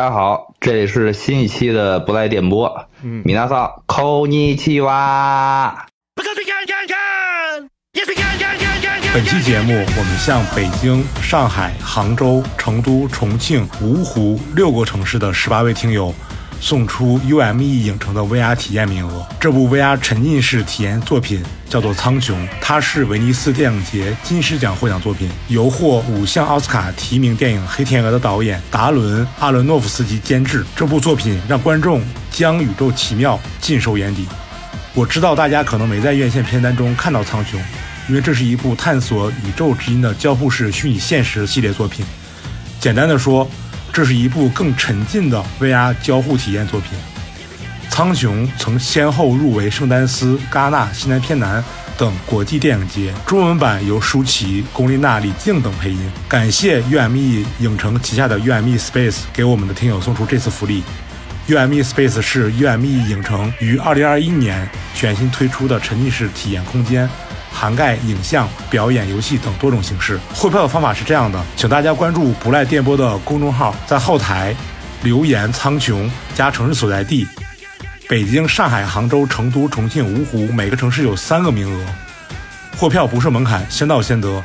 大家好，这里是新一期的不赖电波。嗯米娜桑，扣你七哇！本期节目，我们向北京、上海、杭州、成都、重庆、芜湖六个城市的十八位听友送出 UME 影城的 VR 体验名额。这部 VR 沉浸式体验作品叫做《苍穹》，它是威尼斯电影节金狮奖获奖作品，由获五项奥斯卡提名电影《黑天鹅》的导演达伦·阿伦诺夫斯基监制。这部作品让观众将宇宙奇妙尽收眼底。我知道大家可能没在院线片单中看到《苍穹》，因为这是一部探索宇宙之音的交互式虚拟现实系列作品。简单的说，这是一部更沉浸的 VR 交互体验作品。《苍穹》曾先后入围圣丹斯、戛纳、西南偏南等国际电影节，中文版由舒淇、龚琳娜、李静等配音。感谢 UME 影城旗下的 UME Space 给我们的听友送出这次福利。UME Space 是 UME 影城于2021年全新推出的沉浸式体验空间，涵盖影像、表演、游戏等多种形式。汇票的方法是这样的，请大家关注不赖电波的公众号，在后台留言“苍穹”加城市所在地，北京、上海、杭州、成都、重庆、芜湖，每个城市有三个名额。获票不设门槛，先到先得。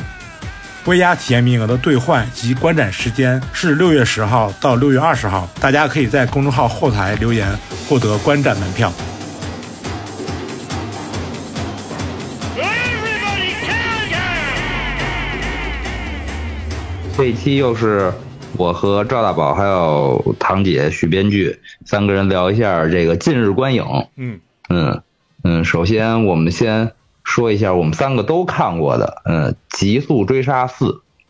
微压体验名额的兑换及观展时间是六月十号到六月二十号，大家可以在公众号后台留言获得观展门票。这一期又是我和赵大宝还有堂姐许编剧三个人聊一下这个近日观影。嗯嗯嗯，首先我们先说一下我们三个都看过的，嗯，《极速追杀四》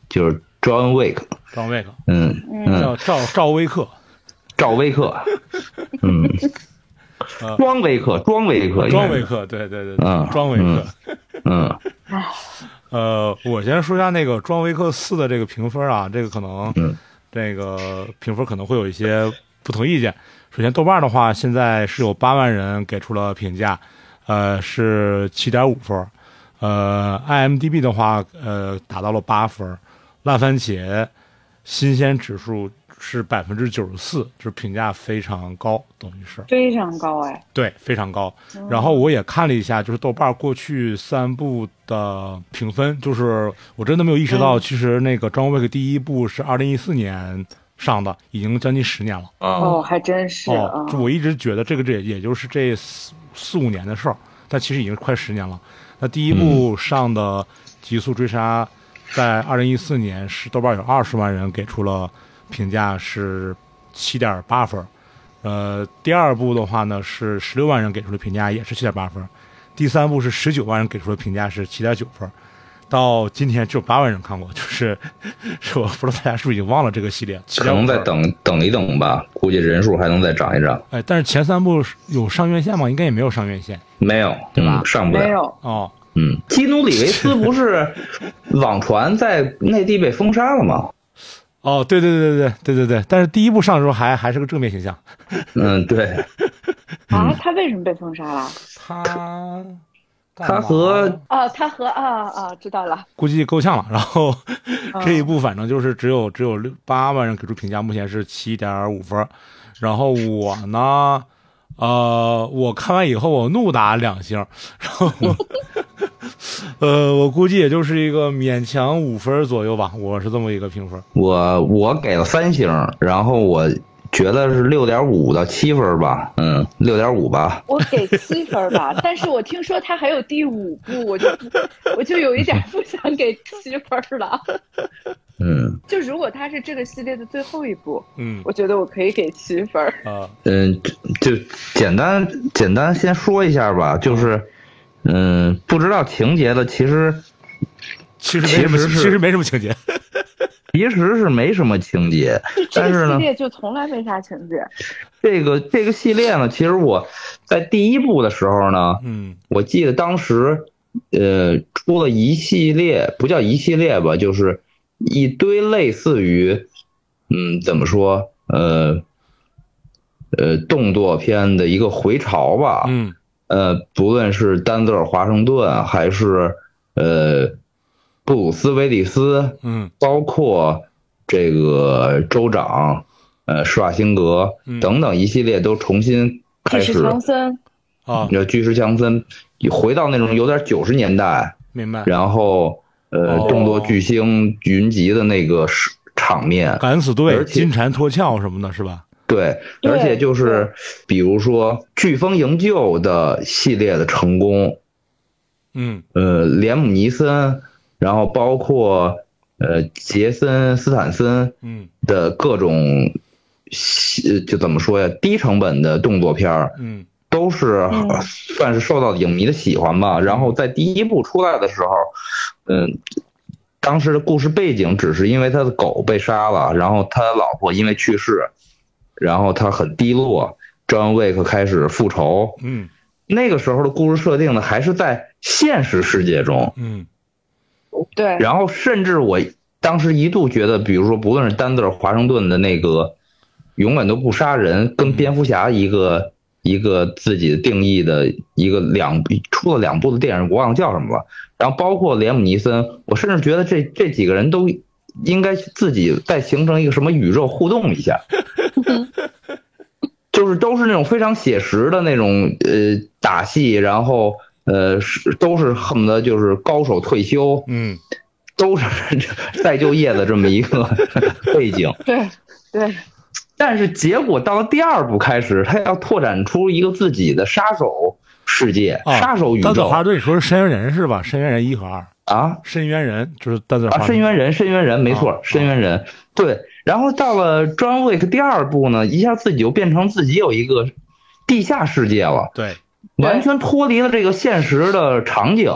就是 John Wick，赵威克，嗯嗯，叫赵赵威克，赵威克，嗯，庄威克，庄威克，庄威克，对对对对嗯，庄威克。嗯呃，我先说一下那个《庄威克四》的这个评分啊，这个可能，这个评分可能会有一些不同意见。首先，豆瓣的话，现在是有八万人给出了评价，呃，是七点五分。呃，IMDB 的话，呃，达到了八分。烂番茄新鲜指数是百分之九十四，就是评价非常高，等于是。非常高哎，对，非常高。然后我也看了一下，就是豆瓣过去三部的评分，就是我真的没有意识到，嗯其实那个《张威克》第一部是二零一四年上的，已经将近十年了。哦，还真是啊哦，，就我一直觉得这个这也就是这四四五年的事儿，但其实已经快十年了。那第一部上的《极速追杀》在二零一四年是豆瓣有二十万人给出了评价是七点八分，呃，第二部的话呢是十六万人给出的评价也是七点八分，第三部是十九万人给出的评价是七点九分。到今天只有八万人看过，就是 是我不知道大家是不是已经忘了这个系列，可能再等等一等吧，估计人数还能再涨一涨。哎，但是前三部有上院线吗？应该也没有上院线没有，对吧嗯上不了。没有，哦。嗯，基努里维斯不是网传在内地被封杀了吗？哦，对对对对对对对对，但是第一部上的时候还还是个正面形象。嗯，对，啊，他为什么被封杀了？他他和哦，他和啊啊，知道了，估计够呛了，然后哦这一部反正就是只有只有六八万人给出评价，目前是七点五分。然后我呢，呃，我看完以后我怒打两星，然后 呃，我估计也就是一个勉强五分左右吧，我是这么一个评分。我我给了三星，然后我觉得是六点五到七分吧，嗯，六点五吧。我给七分吧，但是我听说他还有第五部，我就我就有一点不想给七分了。嗯就如果他是这个系列的最后一部，嗯我觉得我可以给七分。啊，嗯，就就简单简单先说一下吧，就是嗯，不知道情节的其实其实没什么，其实其实没什么情节。其实是没什么情节，但是呢，个系列就从来没啥情节。这个这个系列呢，其实我在第一部的时候呢，嗯我记得当时，呃，出了一系列，不叫一系列吧，就是一堆类似于，嗯，怎么说，呃，呃，动作片的一个回潮吧。嗯呃，不论是丹泽尔·华盛顿，还是呃布鲁斯·威利斯，嗯。包括这个州长呃施瓦辛格嗯。等等一系列都重新开始巨石，强森，啊，呃，巨石强森回到那种有点九十年代，明白。然后呃哦。众多巨星云集的那个场面，敢死队、而且金蝉脱壳什么的，是吧？对而且就是比如说飓风营救的系列的成功，嗯。呃，连姆尼森，然后包括呃杰森斯坦森嗯的各种细，就怎么说呀，低成本的动作片儿，嗯都是嗯算是受到影迷的喜欢吧。然后在第一部出来的时候，嗯，当时的故事背景只是因为他的狗被杀了，然后他老婆因为去世，然后他很低落，John Wick 开始复仇。嗯那个时候的故事设定呢，还是在现实世界中，嗯对，然后甚至我当时一度觉得，比如说不论是丹泽尔华盛顿的那个永远都不杀人，跟蝙蝠侠一个一个自己的定义的一个两出了两部的电影，我忘了叫什么了。然后包括连姆尼森，我甚至觉得这这几个人都应该自己再形成一个什么宇宙互动一下。就是都是那种非常写实的那种呃打戏，然后呃是都是恨不得就是高手退休，嗯都是再就业的这么一个 背景。对对，但是结果到了第二部开始，他要拓展出一个自己的杀手世界、啊，杀手宇宙丹泽华顿，你说是深渊人是吧？深渊人一和二，啊深渊人就是丹泽尔啊！深渊人，深渊人，没错，啊深渊人。对，然后到了 John Wick 第二部呢，一下自己就变成自己有一个地下世界了。对，完全脱离了这个现实的场景，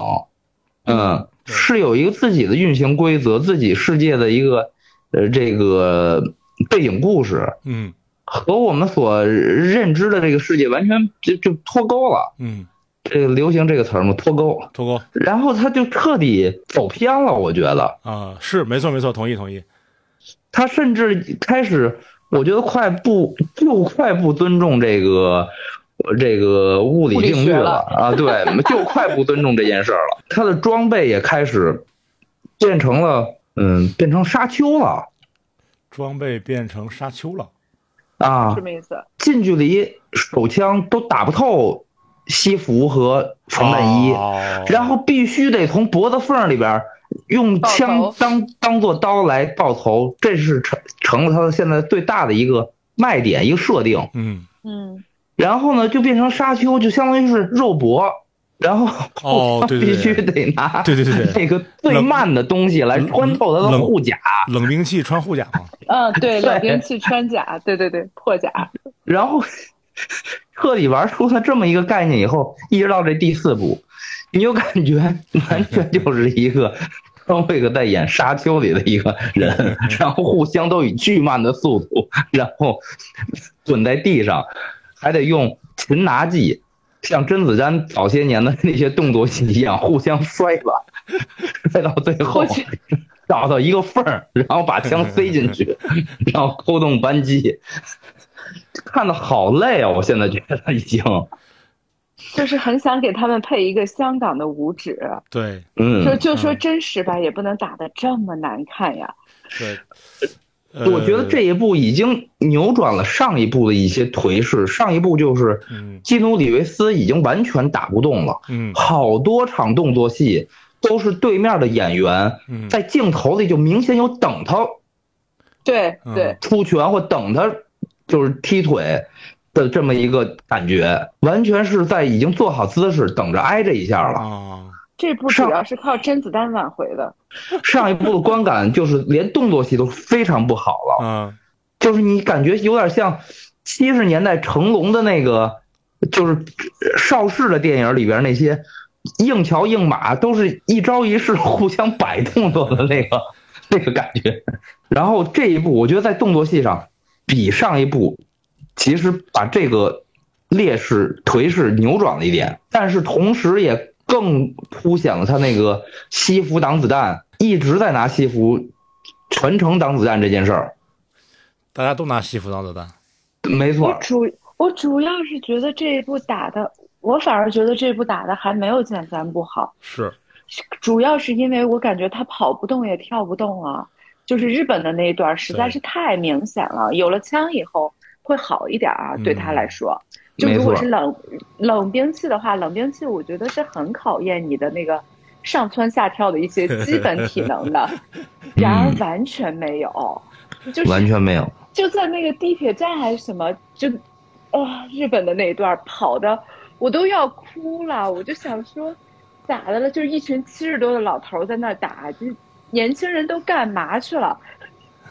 嗯，是有一个自己的运行规则，自己世界的一个呃这个背景故事，嗯和我们所认知的这个世界完全就就脱钩了。嗯，这个流行这个词儿吗？脱钩。脱钩然后他就彻底走偏了，我觉得啊，是没错没错，同意同意。他甚至开始，我觉得快不就快不尊重这个呃这个物理定律学了啊，对，就快不尊重这件事儿了。他的装备也开始变成了，嗯，变成沙丘了装备变成沙丘了。啊什，么意思？近距离手枪都打不透西服和防弹衣，哦然后必须得从脖子缝里边用枪当当做刀来爆头，这是成成了他现在最大的一个卖点，一个设定。嗯嗯，然后呢，就变成沙丘，就相当于是肉搏，然后哦 对对对必须得拿对对对对 那个最慢的东西来穿透他的护甲，冷兵器穿护甲吗。嗯，对，冷兵器穿甲，对对对，破甲，然后彻底玩出了这么一个概念以后，一直到这第四部，你就感觉完全就是一个张卫克在演《沙丘》里的一个人，然后互相都以巨慢的速度，然后滚在地上，还得用擒拿技，像甄子丹早些年的那些动作戏一样，互相摔吧，摔到最后找到一个缝儿，然后把枪塞进去，然后扣动扳机。看的好累啊！我现在觉得已经，就是很想给他们配一个香港的五指，对嗯，就就说真实吧，也不能打得这么难看呀。对。呃我觉得这一步已经扭转了上一步的一些颓势。上一步就是嗯。基努里维斯已经完全打不动了，嗯。好多场动作戏都是对面的演员嗯。在镜头里就明显有等他对嗯。对，出拳或等他就是踢腿的这么一个感觉，完全是在已经做好姿势等着挨这一下了。啊这部主要是靠甄子丹挽回的。上一部的观感就是连动作戏都非常不好了。嗯就是你感觉有点像七十年代成龙的那个，就是邵氏的电影里边那些硬桥硬马，都是一招一式互相摆动作的那个那个感觉。然后这一部，我觉得在动作戏上比上一部，其实把这个劣势颓势扭转了一点，但是同时也更凸显了他那个西服挡子弹，一直在拿西服全程挡子弹这件事儿。大家都拿西服挡子弹。没错，我主我主要是觉得这一部打的，我反而觉得这部打的还没有减三部好，是主要是因为我感觉他跑不动也跳不动啊。就是日本的那一段实在是太明显了。有了枪以后会好一点啊，对他来说。就如果是冷冷兵器的话，冷兵器我觉得是很考验你的那个上蹿下跳的一些基本体能的。然而完全没有，就是完全没有。就在那个地铁站还是什么，就啊日本的那一段跑的，我都要哭了。我就想说，咋的了？就是一群七十多的老头在那打，就年轻人都干嘛去了？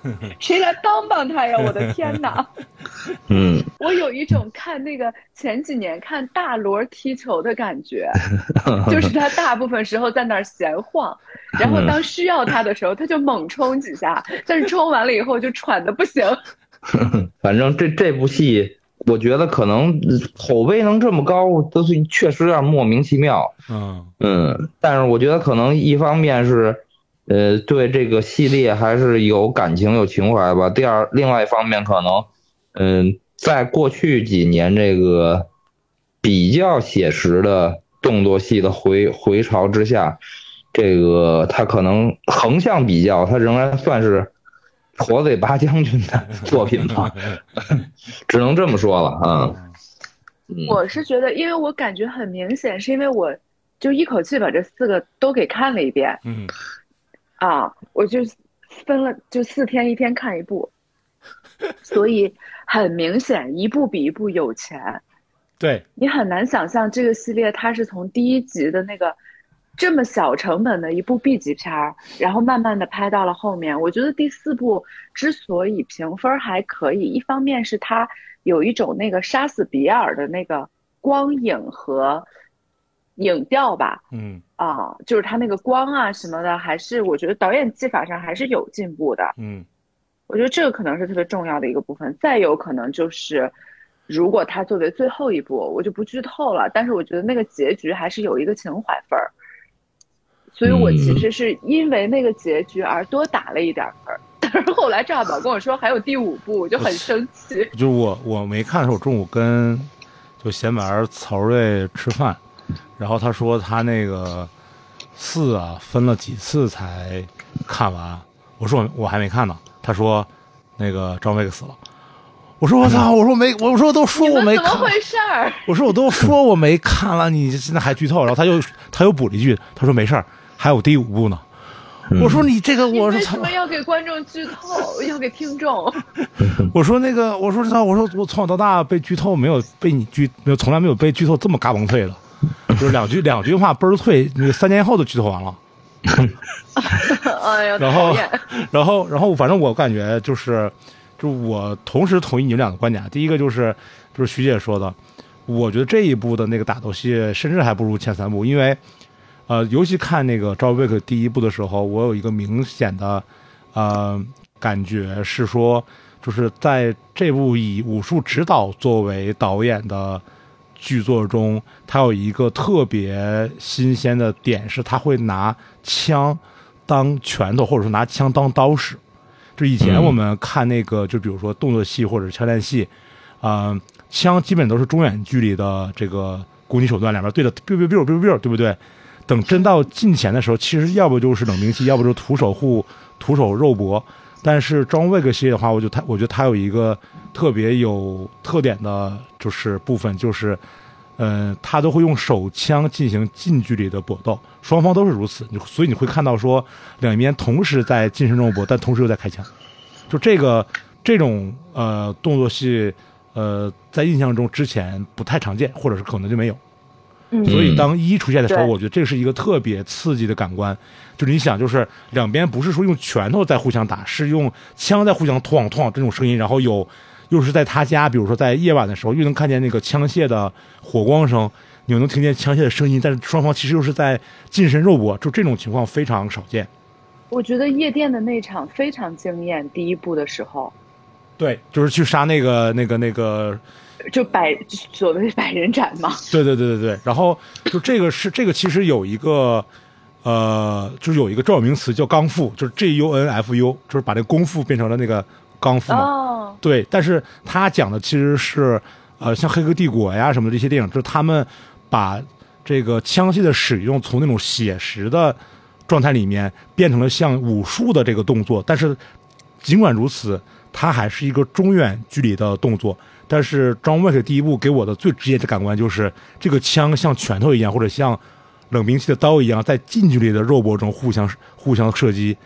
谁来帮帮他呀？我的天哪！嗯，我有一种看那个前几年看大罗踢球的感觉，就是他大部分时候在那儿闲晃，然后当需要他的时候，他就猛冲几下，但是冲完了以后就喘的不行。反正这这部戏，我觉得可能口碑能这么高，都是确实有点莫名其妙。嗯嗯，但是我觉得可能一方面是。呃，对这个系列还是有感情、有情怀吧。第二，另外一方面，可能，嗯，在过去几年这个比较写实的动作戏的回回潮之下，这个他可能横向比较，他仍然算是驼嘴八将军的 作品吧，只能这么说了啊。我是觉得，因为我感觉很明显，是因为我就一口气把这四个都给看了一遍。嗯。啊，我就分了，就四天一天看一部，所以很明显，一部比一部有钱。对你很难想象这个系列它是从第一集的那个这么小成本的一部 B 级片儿，然后慢慢的拍到了后面。我觉得第四部之所以评分还可以，一方面是它有一种那个杀死比尔的那个光影和。影调吧，嗯啊，就是他那个光啊什么的，还是我觉得导演技法上还是有进步的，嗯，我觉得这个可能是特别重要的一个部分。再有可能就是，如果他作为最后一部，我就不剧透了，但是我觉得那个结局还是有一个情怀分儿，所以我其实是因为那个结局而多打了一点分儿。但是后来赵宝跟我说还有第五部，我就很生气。就我我没看的时候，中午跟就闲玩曹睿吃饭。然后他说他那个四啊分了几次才看完，我说我我还没看呢。他说那个张伟死了，我说我操，我说没，我说都说我没看，怎么回事儿？我说我都说我没看了，你现在还剧透？然后他又他又补了一句，他说没事儿，还有第五部呢。我说你这个，我说为什么要给观众剧透，要给听众？我说那个，我说操，我说我从小到大被剧透没有被你剧，没有从来没有被剧透这么嘎嘣脆的。就是两句 两句话倍儿脆，那个三年后就剧透完了。哎呀，然后，然后，然后，反正我感觉就是，就我同时同意你们俩的观点。第一个就是，就是徐姐说的，我觉得这一部的那个打斗戏甚至还不如前三部，因为，呃，尤其看那个《赵薇克》第一部的时候，我有一个明显的，呃，感觉是说，就是在这部以武术指导作为导演的。剧作中，他有一个特别新鲜的点，是他会拿枪当拳头，或者说拿枪当刀使。就以前我们看那个，就比如说动作戏或者枪战戏，啊，枪基本都是中远距离的这个攻击手段，两边对着 biu biu biu biu biu，对不对？等真到近前的时候，其实要不就是冷兵器，要不就是徒手护徒手肉搏。但是装备个系列的话，我就他我觉得他有一个特别有特点的，就是部分就是，呃，他都会用手枪进行近距离的搏斗，双方都是如此，所以你会看到说两边同时在近身肉搏，但同时又在开枪，就这个这种呃动作戏，呃，在印象中之前不太常见，或者是可能就没有。所以当一出现的时候，我觉得这是一个特别刺激的感官。就是你想，就是两边不是说用拳头在互相打，是用枪在互相哐哐这种声音，然后有又是在他家，比如说在夜晚的时候，又能看见那个枪械的火光声，你又能听见枪械的声音，但是双方其实又是在近身肉搏，就这种情况非常少见。我觉得夜店的那场非常惊艳，第一部的时候，对，就是去杀那个那个那个。就百所谓百人斩嘛，对对对对对，然后就这个是这个其实有一个，呃，就是有一个专有名词叫刚复，就是 G U N F U，就是把那功夫变成了那个刚复嘛。哦。对，但是他讲的其实是，呃，像《黑客帝国》呀什么的这些电影，就是他们把这个枪械的使用从那种写实的状态里面变成了像武术的这个动作，但是尽管如此，它还是一个中远距离的动作。但是《John Wick》第一部给我的最直接的感官就是，这个枪像拳头一样，或者像冷兵器的刀一样，在近距离的肉搏中互相互相射击，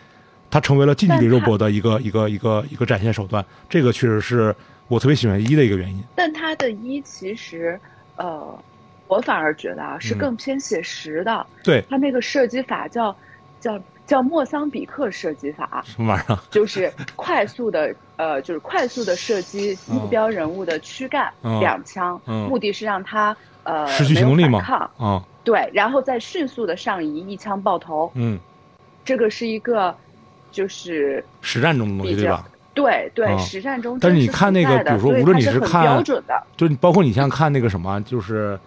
它成为了近距离肉搏的一个一个一个一个展现手段。这个确实是我特别喜欢一的一个原因。但它的一其实，呃，我反而觉得啊是嗯更偏写实的。对，它那个射击法叫叫叫莫桑比克射击法，什么玩意儿？就是快速的呃，就是快速的射击目标人物的躯干、嗯两枪，嗯目的是让他呃失去行动力吗抗，啊，对，然后再迅速的上移，一枪爆头。嗯，这个是一个就是实战中的东西对吧？对对、嗯实战中但是你看那个比如说无论你是看标准的，就你包括你像看那个什么，就是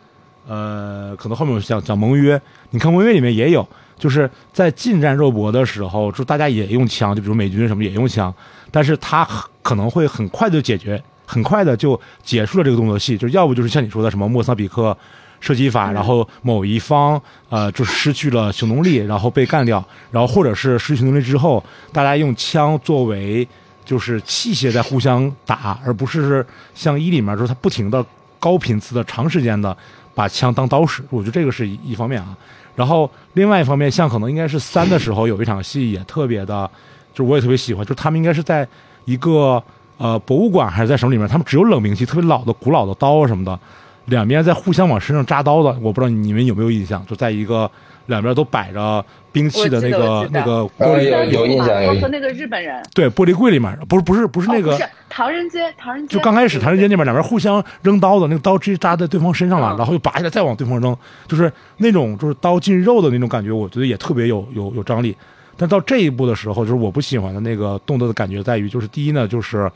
呃，可能后面有讲讲盟约，你看盟约里面也有，就是在近战肉搏的时候，就大家也用枪，就比如美军什么也用枪，但是他可能会很快就解决，很快的就结束了这个动作戏，就要不就是像你说的什么莫桑比克射击法，嗯然后某一方呃就失去了行动力，然后被干掉，然后或者是失去行动力之后，大家用枪作为就是器械在互相打，而不是像一里面就是它不停的高频次的长时间的把枪当刀使，我觉得这个是一一方面啊。然后另外一方面，像可能应该是三的时候有一场戏也特别的，就是我也特别喜欢，就是他们应该是在一个呃博物馆还是在什么里面，他们只有冷兵器，特别老的古老的刀什么的，两边在互相往身上扎刀的，我不知道你们有没有印象，就在一个两边都摆着兵器的那个那个玻璃有印象有印象。和那个日本人，对玻璃柜里面，不是不是不是那个。哦、不是唐人街，唐人街就刚开始唐人街那边两边互相扔刀的，那个刀直接扎在对方身上了，嗯然后又拔下来再往对方扔，就是那种就是刀进肉的那种感觉，我觉得也特别有有有张力。但到这一步的时候，就是我不喜欢的那个动作的感觉在于，就是第一呢，就是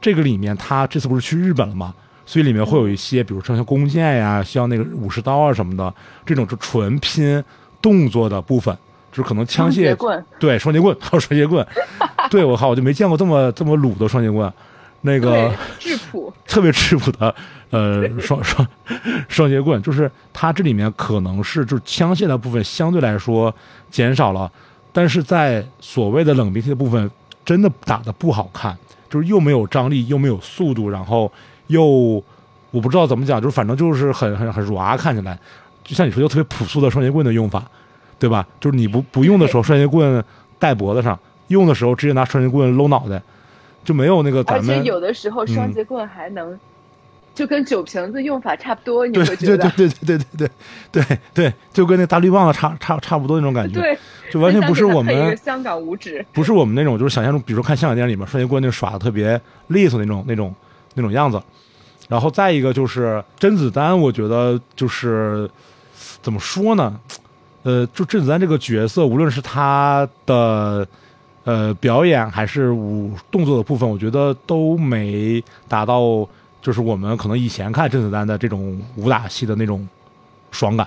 这个里面他这次不是去日本了嘛，所以里面会有一些，比如说像弓箭呀，像那个武士刀啊什么的，这种就纯拼动作的部分，就是可能枪械双棍，对双截棍还有双截棍，对我靠，我就没见过这么这么鲁的双截棍，那个质朴，特别质朴的呃双 双双截棍，就是它这里面可能是就是枪械的部分相对来说减少了，但是在所谓的冷兵器的部分，真的打的不好看，就是又没有张力，又没有速度，然后又我不知道怎么讲，就是反正就是很很很软，看起来就像你说，就特别朴素的双截棍的用法，对吧？就是你不不用的时候，双截棍戴脖子上；用的时候，直接拿双截棍搂脑袋，就没有那个感觉。而且有的时候，双截棍还能。就跟酒瓶子用法差不多，你会觉得对对对对对对对对，就跟那大绿棒子差差差不多那种感觉，对，就完全不是我们香港五指，不是我们那种就是想象中，比如说看香港电影里面双截棍那耍的特别利索那种那种那种样子。然后再一个就是甄子丹，我觉得就是怎么说呢？呃，就甄子丹这个角色，无论是他的呃表演还是武动作的部分，我觉得都没达到就是我们可能以前看甄子丹的这种武打戏的那种爽感。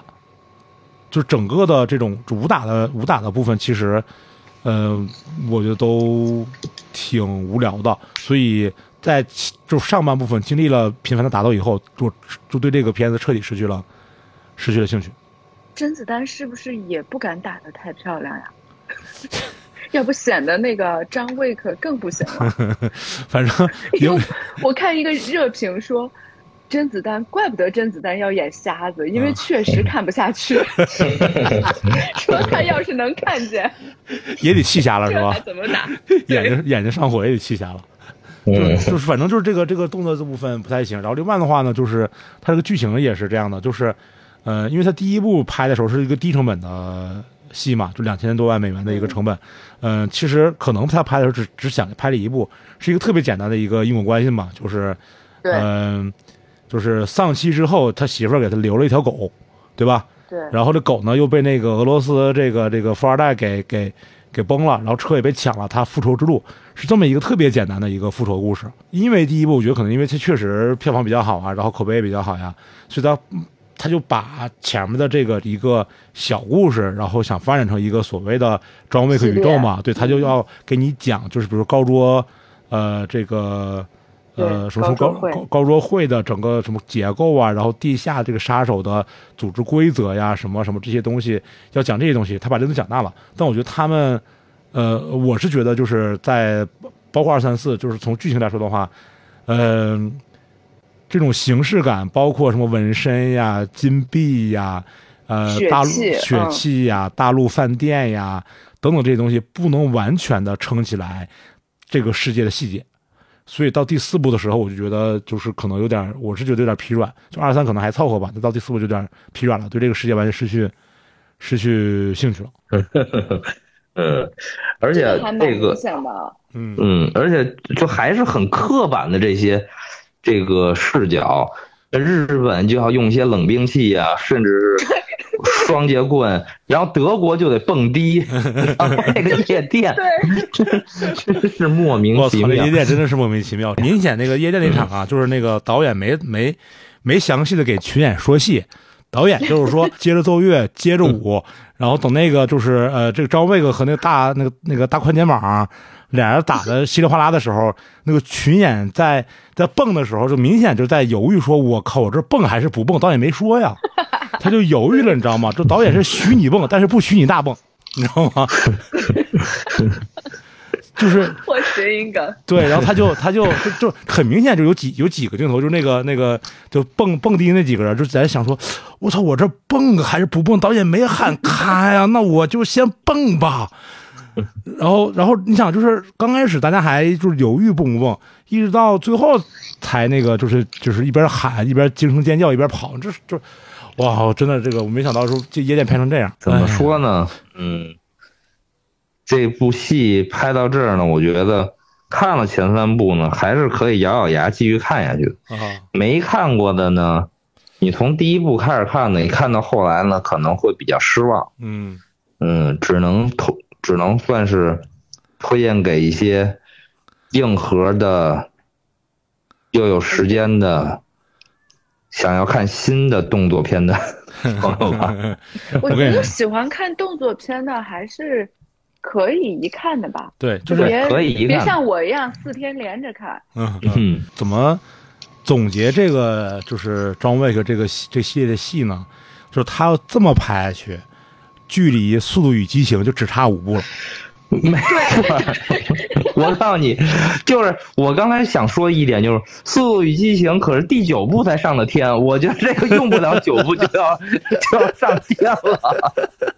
就整个的这种武打的武打的部分，其实，呃，我觉得都挺无聊的，所以在就上半部分经历了频繁的打斗以后，就就对这个片子彻底失去了失去了兴趣。甄子丹是不是也不敢打得太漂亮呀？要不显得那个张卫可更不行了。反正 有我看一个热评说，甄子丹怪不得甄子丹要演瞎子，嗯因为确实看不下去。说他要是能看见，也得气瞎了是吧？怎么打？眼睛眼睛上火也得气瞎了。就嗯就是反正就是这个这个动作这部分不太行。然后另外的话呢，就是它这个剧情也是这样的，就是呃，因为它第一部拍的时候是一个低成本的戏嘛，就两千多万美元的一个成本。嗯、其实可能他拍的时候只只想拍了一部，是一个特别简单的一个因果关系嘛，就是对嗯、就是丧妻之后，他媳妇儿给他留了一条狗，对吧？对，然后这狗呢又被那个俄罗斯这个这个富二代给给给崩了，然后车也被抢了，他复仇之路是这么一个特别简单的一个复仇故事。因为第一部我觉得可能因为它确实票房比较好啊，然后口碑也比较好呀，所以他他就把前面的这个一个小故事，然后想发展成一个所谓的装备和宇宙嘛，对，他就要给你讲，就是比如高桌呃这个。呃，对什么什么高高桌会高高桌会的整个什么结构啊，然后地下这个杀手的组织规则呀，什么什么这些东西，要讲这些东西，他把这都讲大了。但我觉得他们，呃，我是觉得就是在包括二三四，就是从剧情来说的话，嗯、这种形式感，包括什么纹身呀、金币呀、呃，大陆血嗯气呀、大陆饭店呀等等这些东西，不能完全的撑起来这个世界的细节。所以到第四部的时候，我就觉得就是可能有点，我是觉得有点疲软。就二三可能还凑合吧，但到第四部就有点疲软了，对这个世界完全失去失去兴趣了。嗯，而且这个。嗯嗯，而且就还是很刻板的这些这个视角。日本就要用一些冷兵器呀、甚至是双节棍，然后德国就得蹦迪，然后那个夜店，真是莫名我操，那其妙夜。店真的是莫名其妙。明显那个夜店那场啊，就是那个导演没没没详细的给群演说戏，导演就是说 接着奏乐，接着舞，然后等那个就是呃这个张卫克和那个大那个那个大宽肩膀。俩人打的稀里哗啦的时候，那个群演在在蹦的时候，就明显就在犹豫，说：“我靠，我这蹦还是不蹦？”导演没说呀，他就犹豫了，你知道吗？这导演是许你蹦，但是不许你大蹦，你知道吗？就是 我谐音梗，对，然后他就他就就就很明显就有几有几个镜头，就那个那个就蹦蹦迪那几个人就在想说，我操，我这蹦还是不蹦？导演没喊咔呀，那我就先蹦吧。然后然后你想，就是刚开始大家还就是犹豫蹦不蹦，一直到最后才那个就是就是一边喊一边惊声尖叫一边跑，这是就哇，真的这个我没想到说这夜店拍成这样，怎么哎说呢？嗯，这部戏拍到这儿呢，我觉得看了前三部呢，还是可以咬咬牙继续看下去的。啊？没看过的呢，你从第一部开始看呢，你看到后来呢，可能会比较失望。嗯嗯，只能投，只能算是推荐给一些硬核的，又有时间的，想要看新的动作片的朋友吧。我觉得喜欢看动作片的还是可以一看的吧，对，就是别可以一看别像我一样四天连着看。嗯嗯。嗯，怎么总结这个就是张卫克这个这系列的戏呢？就是他要这么拍下去，距离《速度与激情》就只差五部了。没错。我告诉你，就是我刚才想说一点，就是《速度与激情》可是第九部才上的天，我觉得这个用不了九部就要 就要上天了。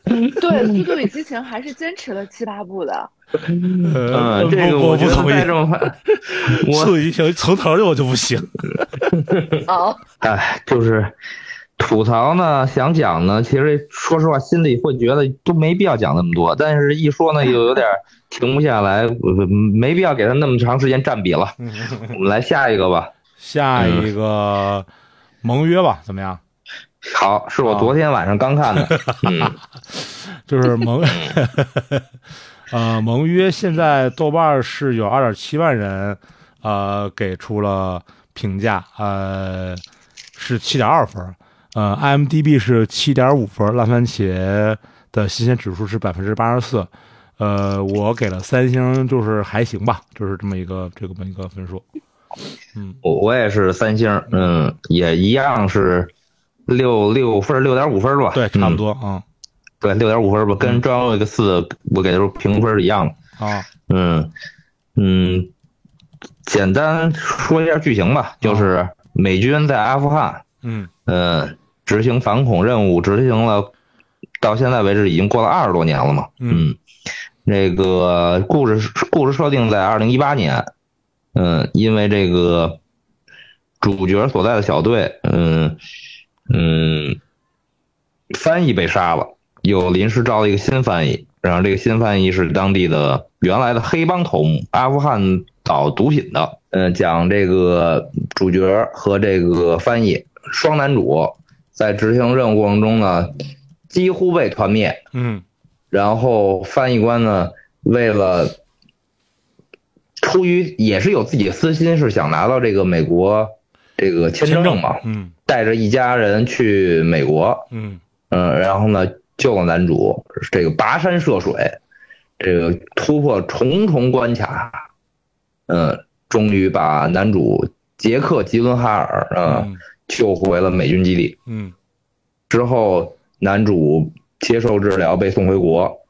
对，《速度与激情》还是坚持了七八部的。嗯，这个我不同意这么快，《速度与激情》从头就我就不行。哦，哎，就是吐槽呢，想讲呢，其实说实话，心里会觉得都没必要讲那么多，但是一说呢，又有点停不下来，没必要给他那么长时间占比了。我们来下一个吧。下一个盟约吧，怎么样？好，是我昨天晚上刚看的。嗯，就是盟，呃，盟约现在豆瓣是有二点七万人，呃，给出了评价，呃，是七点二分，呃，IMDB 是七点五分，烂番茄的新鲜指数是百分之八十四，呃，我给了三星，就是还行吧，就是这么一个这么一个分数。嗯，我我也是三星，嗯，也一样是六六分，六点五分吧。对，差不嗯。多啊、对，六点五分吧，跟张卫个四我给的评分是一样的。啊，嗯嗯，简单说一下剧情吧，就是美军在阿富汗，嗯嗯，执行反恐任务，执行了到现在为止已经过了二十多年了嘛。嗯。嗯，那个故事故事设定在二零一八年，嗯，因为这个主角所在的小队，嗯嗯，翻译被杀了，又临时招了一个新翻译，然后这个新翻译是当地的原来的黑帮头目，阿富汗倒毒品的，嗯，讲这个主角和这个翻译双男主在执行任务过程中呢，几乎被团灭，嗯。然后翻译官呢，为了出于也是有自己的私心，是想拿到这个美国这个签签证嘛，嗯。带着一家人去美国，嗯。嗯，然后呢救了男主，这个跋山涉水，这个突破重重关卡，嗯，终于把男主杰克·吉伦哈尔啊、嗯救回了美军基地。嗯之后，男主接受治疗，被送回国，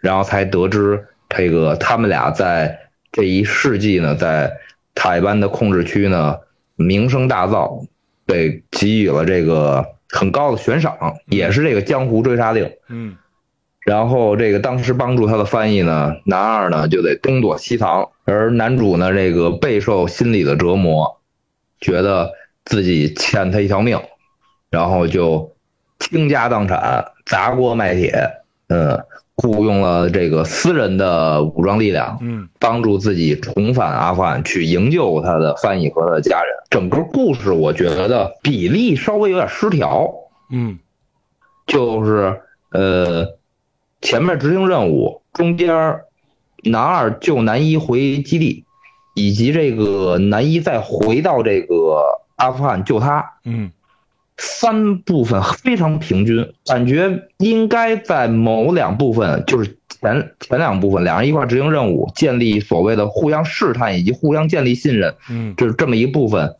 然后才得知这个他们俩在这一世纪呢，在塔利班的控制区呢名声大噪，被给予了这个很高的悬赏，也是这个江湖追杀令。嗯然后这个当时帮助他的翻译呢，男二呢就得东躲西藏，而男主呢这个备受心理的折磨，觉得自己欠他一条命，然后就倾家荡产，砸锅卖铁，嗯，雇佣了这个私人的武装力量，嗯帮助自己重返阿富汗，去营救他的翻译和他的家人。整个故事我觉得比例稍微有点失调，嗯就是呃，前面执行任务，中间男二救男一回基地，以及这个男一再回到这个阿富汗救他，嗯三部分非常平均，感觉应该在某两部分，就是前前两部分，两人一块执行任务，建立所谓的互相试探以及互相建立信任，嗯就是这么一部分，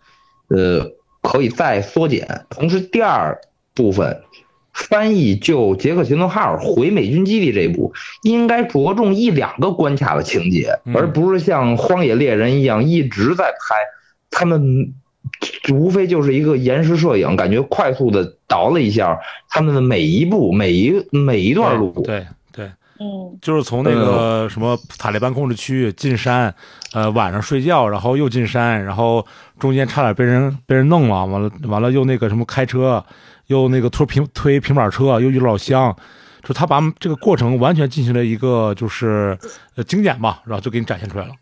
呃，可以再缩减。同时，第二部分翻译就杰克·秦顿哈尔回美军基地这一步，应该着重一两个关卡的情节，嗯而不是像《荒野猎人》一样一直在拍。他们无非就是一个延时摄影，感觉快速的倒了一下他们的每一步、每一每一段路。对对，嗯就是从那个什么塔利班控制区进山，呃，晚上睡觉，然后又进山，然后中间差点被人被人弄了，完了完了又那个什么开车，又那个推平推平板车，又遇老乡，就他把这个过程完全进行了一个就是呃精简吧，然后就给你展现出来了。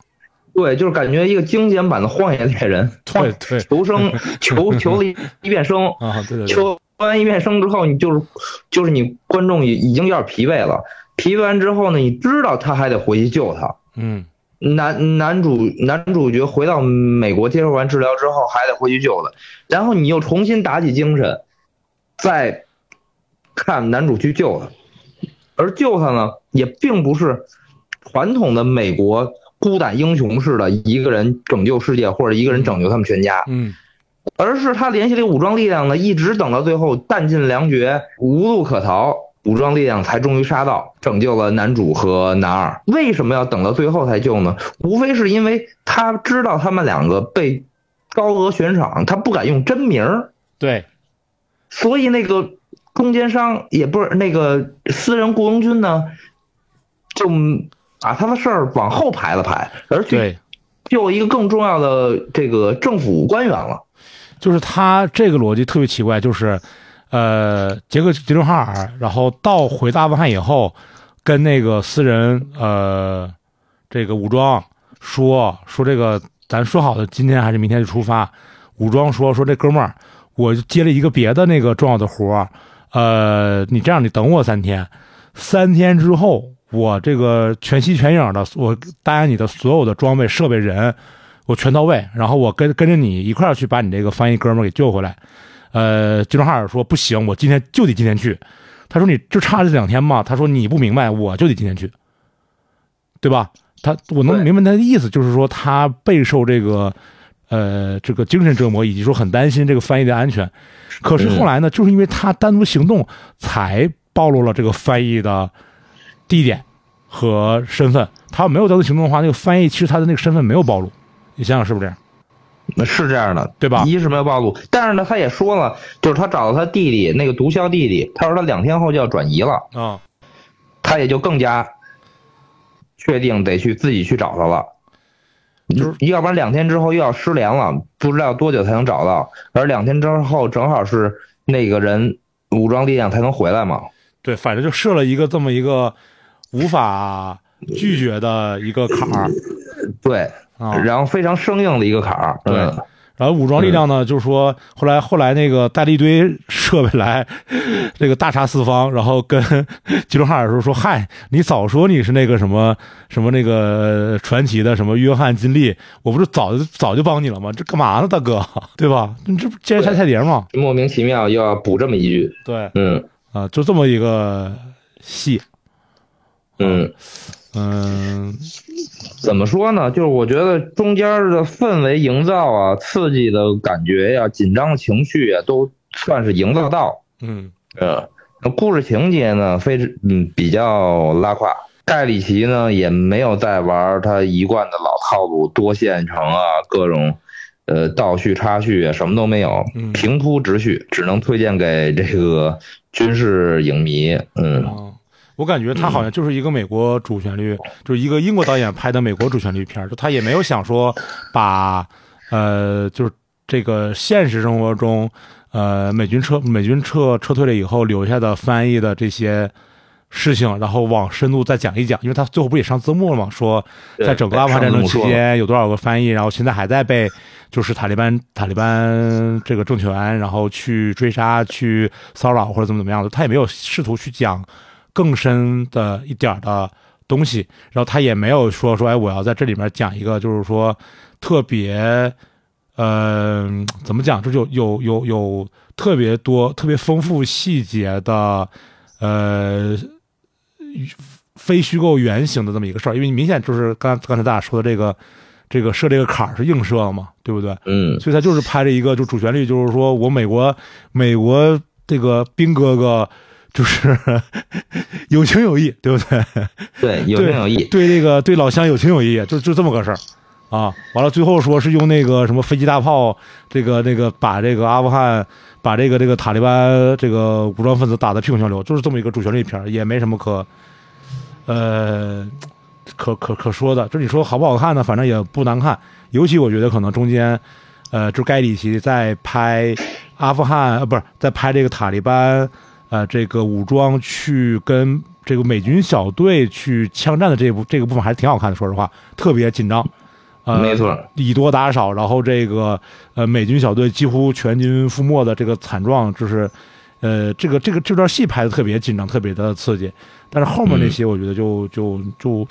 对，就是感觉一个精简版的《荒野猎人》，对对。求生求求了一一遍生，啊，对对对，求完一遍生之后，你就是就是你观众已已经有点疲惫了。疲惫完之后呢，你知道他还得回去救他。嗯。男男主男主角回到美国接受完治疗之后，还得回去救他，然后你又重新打起精神，再看男主去救他，而救他呢，也并不是传统的美国孤胆英雄似的一个人拯救世界，或者一个人拯救他们全家。嗯而是他联系了武装力量呢，一直等到最后弹尽粮绝、无路可逃，武装力量才终于杀到，拯救了男主和男二。为什么要等到最后才救呢？无非是因为他知道他们两个被高额悬赏，他不敢用真名儿，对，所以那个中间商也不是那个私人雇佣军呢，就把他的事儿往后排了排，而去对，救一个更重要的这个政府官员了。就是他这个逻辑特别奇怪，就是，呃，杰克吉伦哈尔，然后到回大阿富汗以后，跟那个私人呃这个武装说说这个咱说好的今天还是明天就出发，武装说说这哥们儿，我接了一个别的那个重要的活儿，呃，你这样你等我三天，三天之后我这个全息全影的，我答应你的所有的装备设备人。我全到位，然后我跟跟着你一块儿去把你这个翻译哥们儿给救回来。呃，吉伦哈尔说不行，我今天就得今天去。他说你就差这两天嘛。他说你不明白，我就得今天去，对吧？他我能明白他的意思，就是说他备受这个呃这个精神折磨，以及说很担心这个翻译的安全。可是后来呢，就是因为他单独行动，才暴露了这个翻译的地点和身份。他要没有单独行动的话，那个翻译其实他的那个身份没有暴露。你想想是不是这样？那是这样的，对吧一是没有暴露，但是呢，他也说了，就是他找到他弟弟那个毒枭弟弟，他说他两天后就要转移了，啊、他也就更加确定得去自己去找他了。就是要不然两天之后又要失联了，不知道多久才能找到。而两天之后正好是那个人武装力量才能回来嘛。对，反正就设了一个这么一个无法拒绝的一个坎儿 对，啊。然后非常生硬的一个坎儿。对嗯，然后武装力量呢，就是说后来后来那个带了一堆设备来，这个大杀四方，然后跟吉伦哈尔说说，嗨，你早说你是那个什么什么那个传奇的什么约翰金利，我不是早就早就帮你了吗？这干嘛呢，大哥，对吧？你这不接着拆菜碟吗？莫名其妙又要补这么一句。对嗯，啊，就这么一个戏嗯嗯怎么说呢？就是我觉得中间的氛围营造啊、刺激的感觉呀、紧张的情绪啊，都算是营造到。嗯呃，那故事情节呢，非嗯比较拉胯。盖里奇呢也没有再玩他一贯的老套路，多线程啊，各种呃倒叙插叙啊，什么都没有嗯，平铺直叙，只能推荐给这个军事影迷。嗯啊，我感觉他好像就是一个美国主旋律，就是一个英国导演拍的美国主旋律片儿，就他也没有想说把呃，就是这个现实生活中呃美军撤美军撤撤退了以后留下的翻译的这些。事情，然后往深度再讲一讲，因为他最后不也上字幕了吗？说在整个阿富汗战争期间有多少个翻译，然后现在还在被就是塔利班塔利班这个政权，然后去追杀、去骚扰或者怎么怎么样的，他也没有试图去讲更深的一点的东西，然后他也没有说说哎，我要在这里面讲一个就是说特别呃怎么讲，就有有有有特别多特别丰富细节的呃。非虚构原型的这么一个事儿，因为你明显就是刚刚才大家说的这个，这个设这个坎儿是映射嘛，对不对？嗯，所以他就是拍了一个就主旋律，就是说我美国美国这个兵哥哥就是 有情有义，对不对？对，有情有义，对这个对老乡有情有义，就就这么个事儿啊。完了，最后说是用那个什么飞机大炮，这个那个把这个阿富汗。把这个这个塔利班这个武装分子打得屁滚尿流，就是这么一个主旋律片也没什么可，呃，可可可说的。就你说好不好看呢？反正也不难看。尤其我觉得可能中间，呃，就盖里奇在拍阿富汗，呃，不是在拍这个塔利班，呃，这个武装去跟这个美军小队去枪战的这部这个部分还是挺好看的。说实话，特别紧张。呃，没错，以多打少，然后这个呃美军小队几乎全军覆没的这个惨状，就是呃这个这个这段戏拍的特别紧张，特别的刺激。但是后面那些我觉得就就就，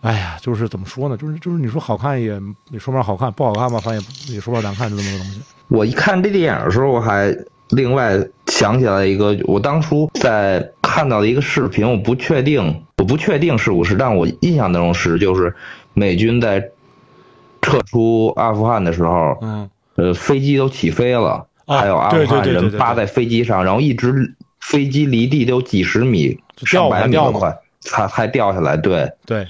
哎呀，就是怎么说呢？就是就是你说好看也你说不上好看，不好看吧，反正也也说不上难看，就这么个东西。我一看这电影的时候，我还另外想起来一个，我当初在看到的一个视频，我不确定，我不确定是不是，但我印象当中是，就是美军在。撤出阿富汗的时候，嗯，呃，飞机都起飞了，啊、还有阿富汗人扒在飞机上，然后一直飞机离地都几十米、上百米都快，才还掉下来，对。对，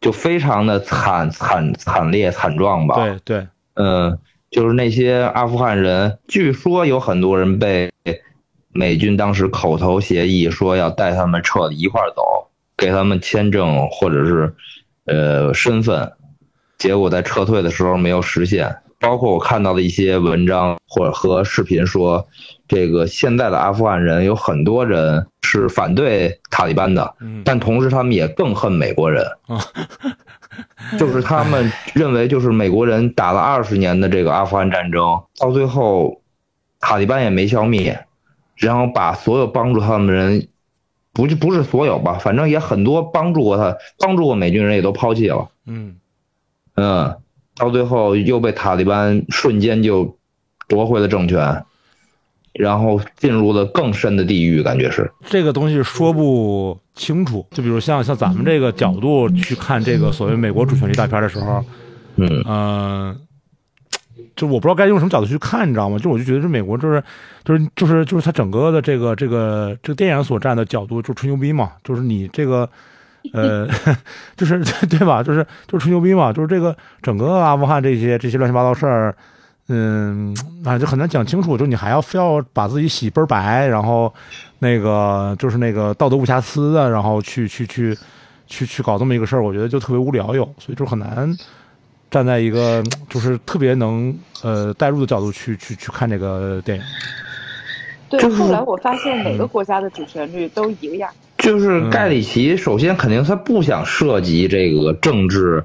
就非常的惨惨惨烈惨状吧，对对，嗯，就是那些阿富汗人，据说有很多人被美军当时口头协议说要带他们撤一块走，给他们签证或者是呃身份。结果在撤退的时候没有实现，包括我看到的一些文章或者和视频说，这个现在的阿富汗人有很多人是反对塔利班的，但同时他们也更恨美国人，就是他们认为就是美国人打了二十年的这个阿富汗战争，到最后塔利班也没消灭，然后把所有帮助他们的人，不就不是所有吧，反正也很多帮助过他帮助过美军人也都抛弃了，嗯。嗯，到最后又被塔利班瞬间就夺回了政权，然后进入了更深的地狱，感觉是这个东西说不清楚。就比如像像咱们这个角度去看这个所谓美国主旋律大片的时候，嗯呃，就我不知道该用什么角度去看，你知道吗？就我就觉得这美国就是就是就是就是它整个的这个这个这个电影所站的角度就吹牛逼嘛，就是你这个。呃，就是 对吧？就是就是吹牛逼嘛。就是这个整个阿富汗这些这些乱七八糟事儿，嗯，啊，就很难讲清楚。就你还要非要把自己洗倍儿白，然后那个就是那个道德无瑕疵的，然后去去去去去搞这么一个事儿，我觉得就特别无聊，有所以就很难站在一个就是特别能呃代入的角度去去去看这个电影。对，后来我发现每个国家的主旋律都一个样。就是盖里奇，首先肯定他不想涉及这个政治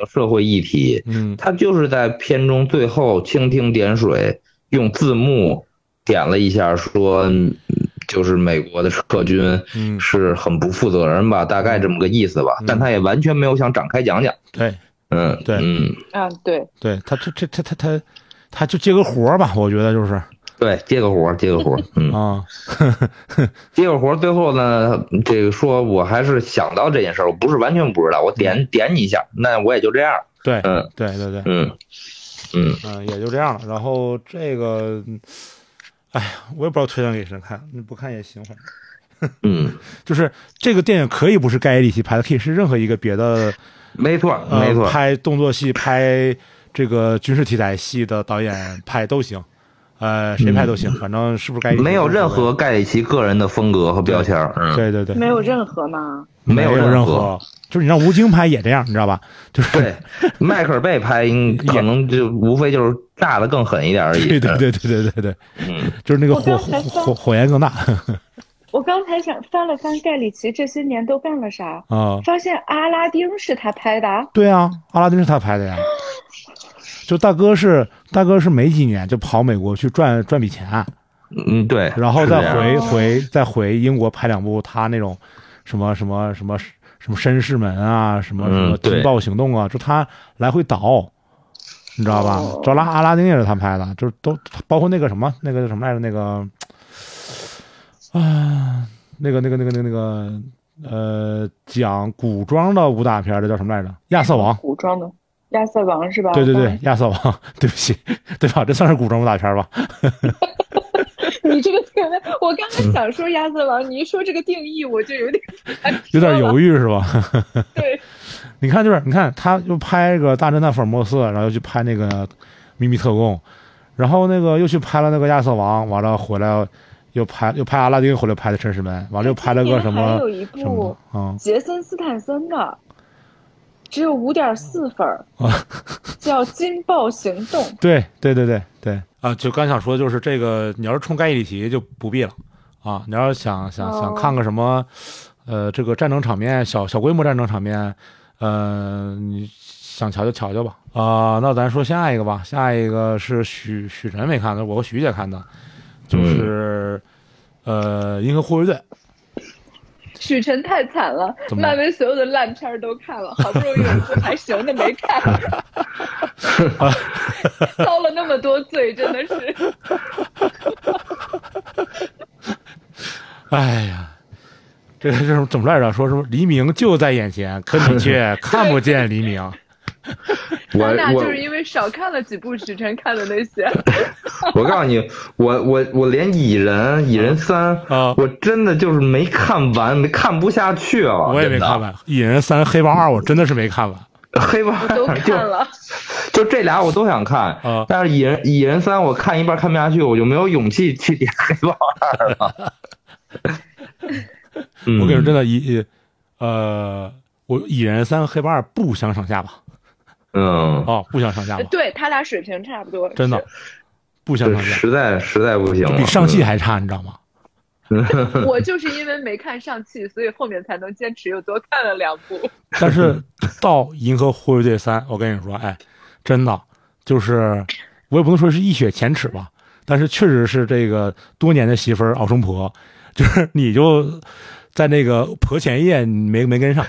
和社会议题，嗯，他就是在片中最后蜻蜓点水，用字幕点了一下，说就是美国的撤军是很不负责任吧，大概这么个意思吧，但他也完全没有想展开讲讲。对，嗯，对，嗯，啊，对，对他这这他他他他就接个活吧，我觉得就是。对，接个活儿，接个活儿，嗯，啊，接个活儿。最后呢，这个说我还是想到这件事儿，我不是完全不知道，我点点你一下，那我也就这样，对，嗯对对对，嗯嗯，嗯，也就这样了。然后这个，哎呀，我也不知道推荐给谁看，你不看也行，反正。嗯，就是这个电影可以不是盖伊里奇拍的，可以是任何一个别的没错呃没错，拍动作戏、拍这个军事题材戏的导演拍都行，呃，谁拍都行，反正是不是盖里没有任何盖里奇个人的风格和标签对对对，没有任何吗？没有有任何何，就是你让吴京拍也这样，你知道吧？就是对，迈克尔贝拍应可能就无非就是炸的更狠一点而已，对对对对对对对，嗯，就是那个火火火焰更大 我刚才想翻了翻盖里奇这些年都干了啥，啊。发现阿拉丁是他拍的。对啊，阿拉丁是他拍的呀。就大哥是大哥是没几年就跑美国去赚赚笔钱，嗯对，然后再回哦回再回英国拍两部他那种什么什么什么什么绅士们啊，什么什么情报行动啊，就他来回倒，你知道吧找？拉阿拉丁也是他拍的，就是都包括那个什么那个叫什么来着那个啊那个那个那个那个那个呃讲古装的武打片的叫什么来着？亚瑟王。古装的亚瑟王是吧？对对对，亚瑟王，对不起，对吧？这算是古装武打片吧？你这个定位，我刚才想说亚瑟王，你一说这个定义，我就有点有点犹豫是吧？对，你看，就是你看，他又拍个《大侦探福尔摩斯》，然后又去拍那个《秘密特工》，然后那个又去拍了那个亚瑟王，完了回来又拍又拍阿拉丁，回来拍的《绅士们》，完了又拍了个什么还有一部杰森斯坦森的，只有五点四分儿，叫《金爆行动》。对对对对对啊！就刚想说，就是这个，你要是冲盖伊里奇就不必了啊。你要是想想想哦看个什么，呃，这个战争场面，小小规模战争场面，呃，你想瞧就瞧瞧吧。啊、那咱说下一个吧，下一个是许许晨没看的，我和许姐看的，就是、呃《银河护卫队》。许晨太惨了漫威所有的烂片儿都看了，好不容易有一部还行的没看，遭了那么多罪，真的是。哎呀，这个这是怎么来着？说什么黎明就在眼前，可你却 看不见黎明。我我就是因为少看了几部许晨看的那些。我告诉你，我我我连蚁人蚁人三啊我真的就是没看完，没看不下去了。我也没看完，《蚁人三》《黑豹二》我真的是没看完。黑豹都看了，就这俩我都想看，啊但是蚁人蚁人三我看一半看不下去，我就没有勇气去点黑豹二了。嗯我跟你说，真的，蚁呃，我《蚁人三》和《黑豹二》不相上下吧？嗯，哦，不相上下吧？对他俩水平差不多。真的不相上下，实在实在不行，比上汽还差，你知道吗？我就是因为没看上汽，所以后面才能坚持又多看了两部。但是到《银河护卫队三》，我跟你说，哎，真的就是我也不能说是一雪前耻吧，但是确实是这个多年的媳妇儿熬成婆，就是你就在那个婆前夜你没没跟上，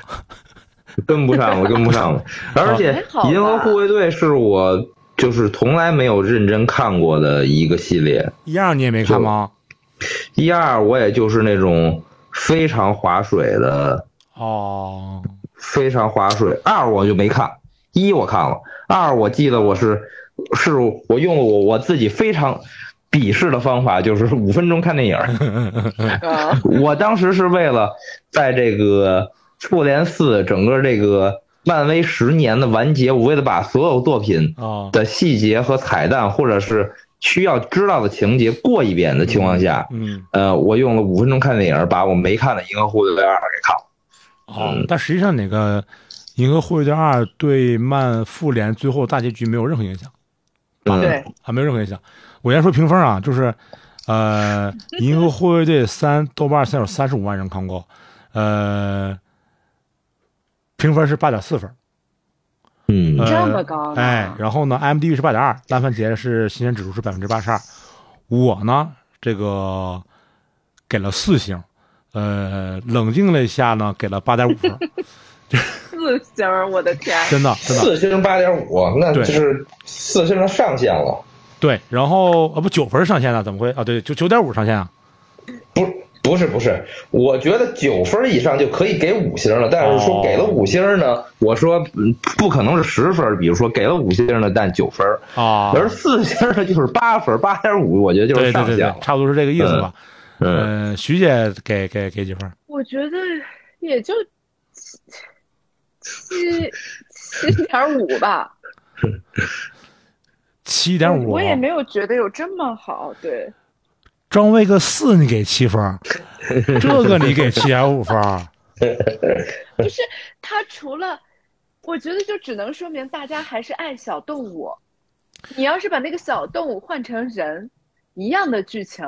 跟不上了，跟不上了。而且银河护卫队》是我就是从来没有认真看过的一个系列。一二你也没看吗？一二我也就是那种非常划水的，哦，非常划水。二我就没看，一我看了，二我记得我是是我用了我我自己非常鄙视的方法，就是五分钟看电影。啊，我当时是为了在这个复联四整个这个漫威十年的完结，我为了把所有作品哦，的细节和彩蛋，或者是需要知道的情节过一遍的情况下，嗯，呃，我用了五分钟看电影，把我没看的《银河护卫队二》给看了。哦，但实际上那个《银河护卫队二》对漫复联最后大结局没有任何影响。嗯，对，啊，没有任何影响。我先说评分啊，就是，呃，《银河护卫队三》豆瓣现在有三十五万人看过，呃，评分是八点四分，嗯呃这么高呢哎，然后呢，IMDB 是八点二，烂番茄是新鲜指数是百分之八十二，我呢这个给了四星，呃，冷静了一下呢，给了八点五分，四星，我的天！真的真的，四星八点五，那就是四星的上限了。对，然后啊不九分上限了，怎么会啊？对，就九点五上限啊。不不是不是，我觉得九分以上就可以给五星了，但是说给了五星呢，我说嗯不可能是十分，比如说给了五星的，但九分，啊，而四星的就是八分，八点五，我觉得就是对对对对上限，。差不多是这个意思吧。嗯，呃，徐姐给给给几分？我觉得也就七七七点五吧，七点五。我也没有觉得有这么好。对，张卫个四你给七分儿，这个你给七点五分儿。就是他除了，我觉得就只能说明大家还是爱小动物。你要是把那个小动物换成人，一样的剧情，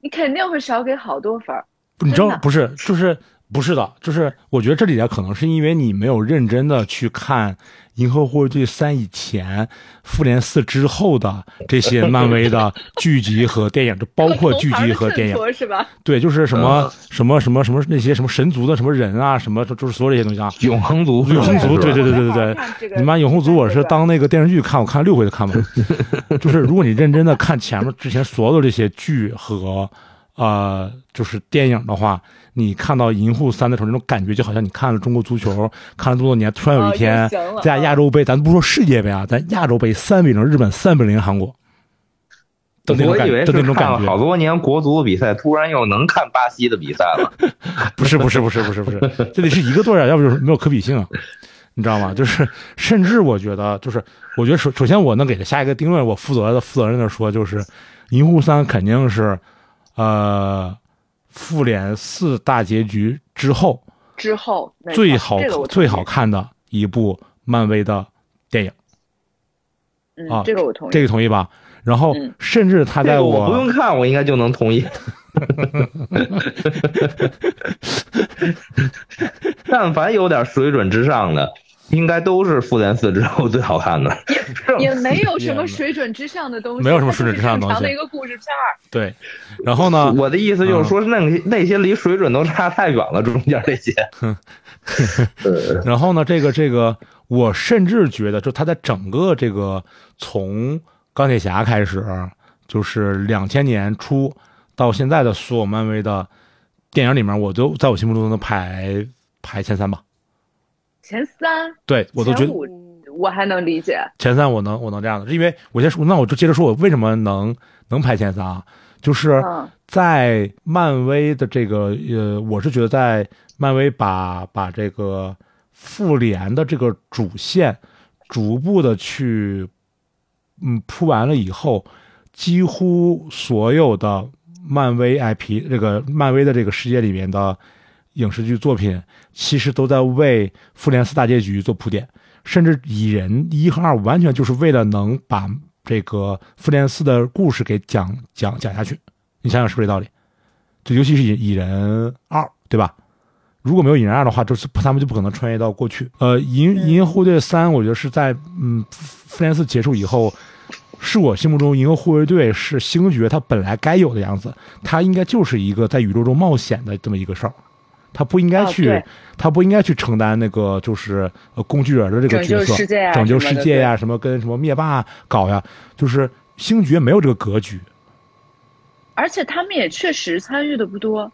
你肯定会少给好多分儿。你知道不是？就是不是的，就是我觉得这里边可能是因为你没有认真的去看《银河护卫队三》以前，《复联四》之后的这些漫威的剧集和电影，就包括剧集和电影。是吧？对，就是什么、嗯什么什么什么那些什么神族的什么人啊，什么就就是所有这些东西啊。永恒族，永恒族，对对对对对对你妈永恒族，我是当那个电视剧看，我看了六回都看完。就是如果你认真的看前面之前所有的这些剧和呃就是电影的话，你看到银护三的时候，那种感觉就好像你看了中国足球，看了这么多年，突然有一天在亚洲杯，咱不说世界杯啊，咱亚洲杯三比零日本，三比零韩国的那种我以为感觉。好多年国足的比赛，突然又能看巴西的比赛了。不是不是不是不是不是，这得是一个队啊，要不就是没有可比性啊，你知道吗？就是甚至我觉得，就是我觉得首首先我能给他下一个定论，我负责的负责任的说，就是《银护三》肯定是呃复联四大结局之后之后最好最好看的一部漫威的电影，嗯啊，这个我同意。这个同意吧？然后嗯甚至他在这个我不用看，我应该就能同意。但凡有点水准之上的，应该都是复联四之后最好看的。也没有什么水准之上的东西，没有什么水准之上的东西它就是正常的一个故事片儿。对，然后呢，我的意思就是说，那个那些离水准都差太远了，中间这些。呃 然后呢，这个这个，我甚至觉得，就他在整个这个从钢铁侠开始，就是两千年初到现在的所有漫威的电影里面，我都在我心目中能排排前三吧。前三，对我都觉得我还能理解。前三我能我能这样的，因为我先说，那我就接着说我为什么能能排前三啊？就是嗯在漫威的这个呃，我是觉得在漫威把把这个复联的这个主线逐步的去嗯铺完了以后，几乎所有的漫威 IP 这个漫威的这个世界里面的影视剧作品，其实都在为复联四大结局做铺垫，甚至蚁人一和二完全就是为了能把这个复联四的故事给讲讲讲下去。你想想是不是这道理？就尤其是蚁蚁人二，对吧？如果没有蚁人二的话，就是他们就不可能穿越到过去。呃，银银河护卫队三，我觉得是在嗯复联四结束以后，是我心目中银河护卫队是星爵他本来该有的样子，他应该就是一个在宇宙中冒险的这么一个事儿，他不应该去，哦他不应该去承担那个就是呃工具人的这个角色，拯救世界呀拯救什么的世界呀，什么跟什么灭霸搞呀，就是星爵没有这个格局。而且他们也确实参与的不多。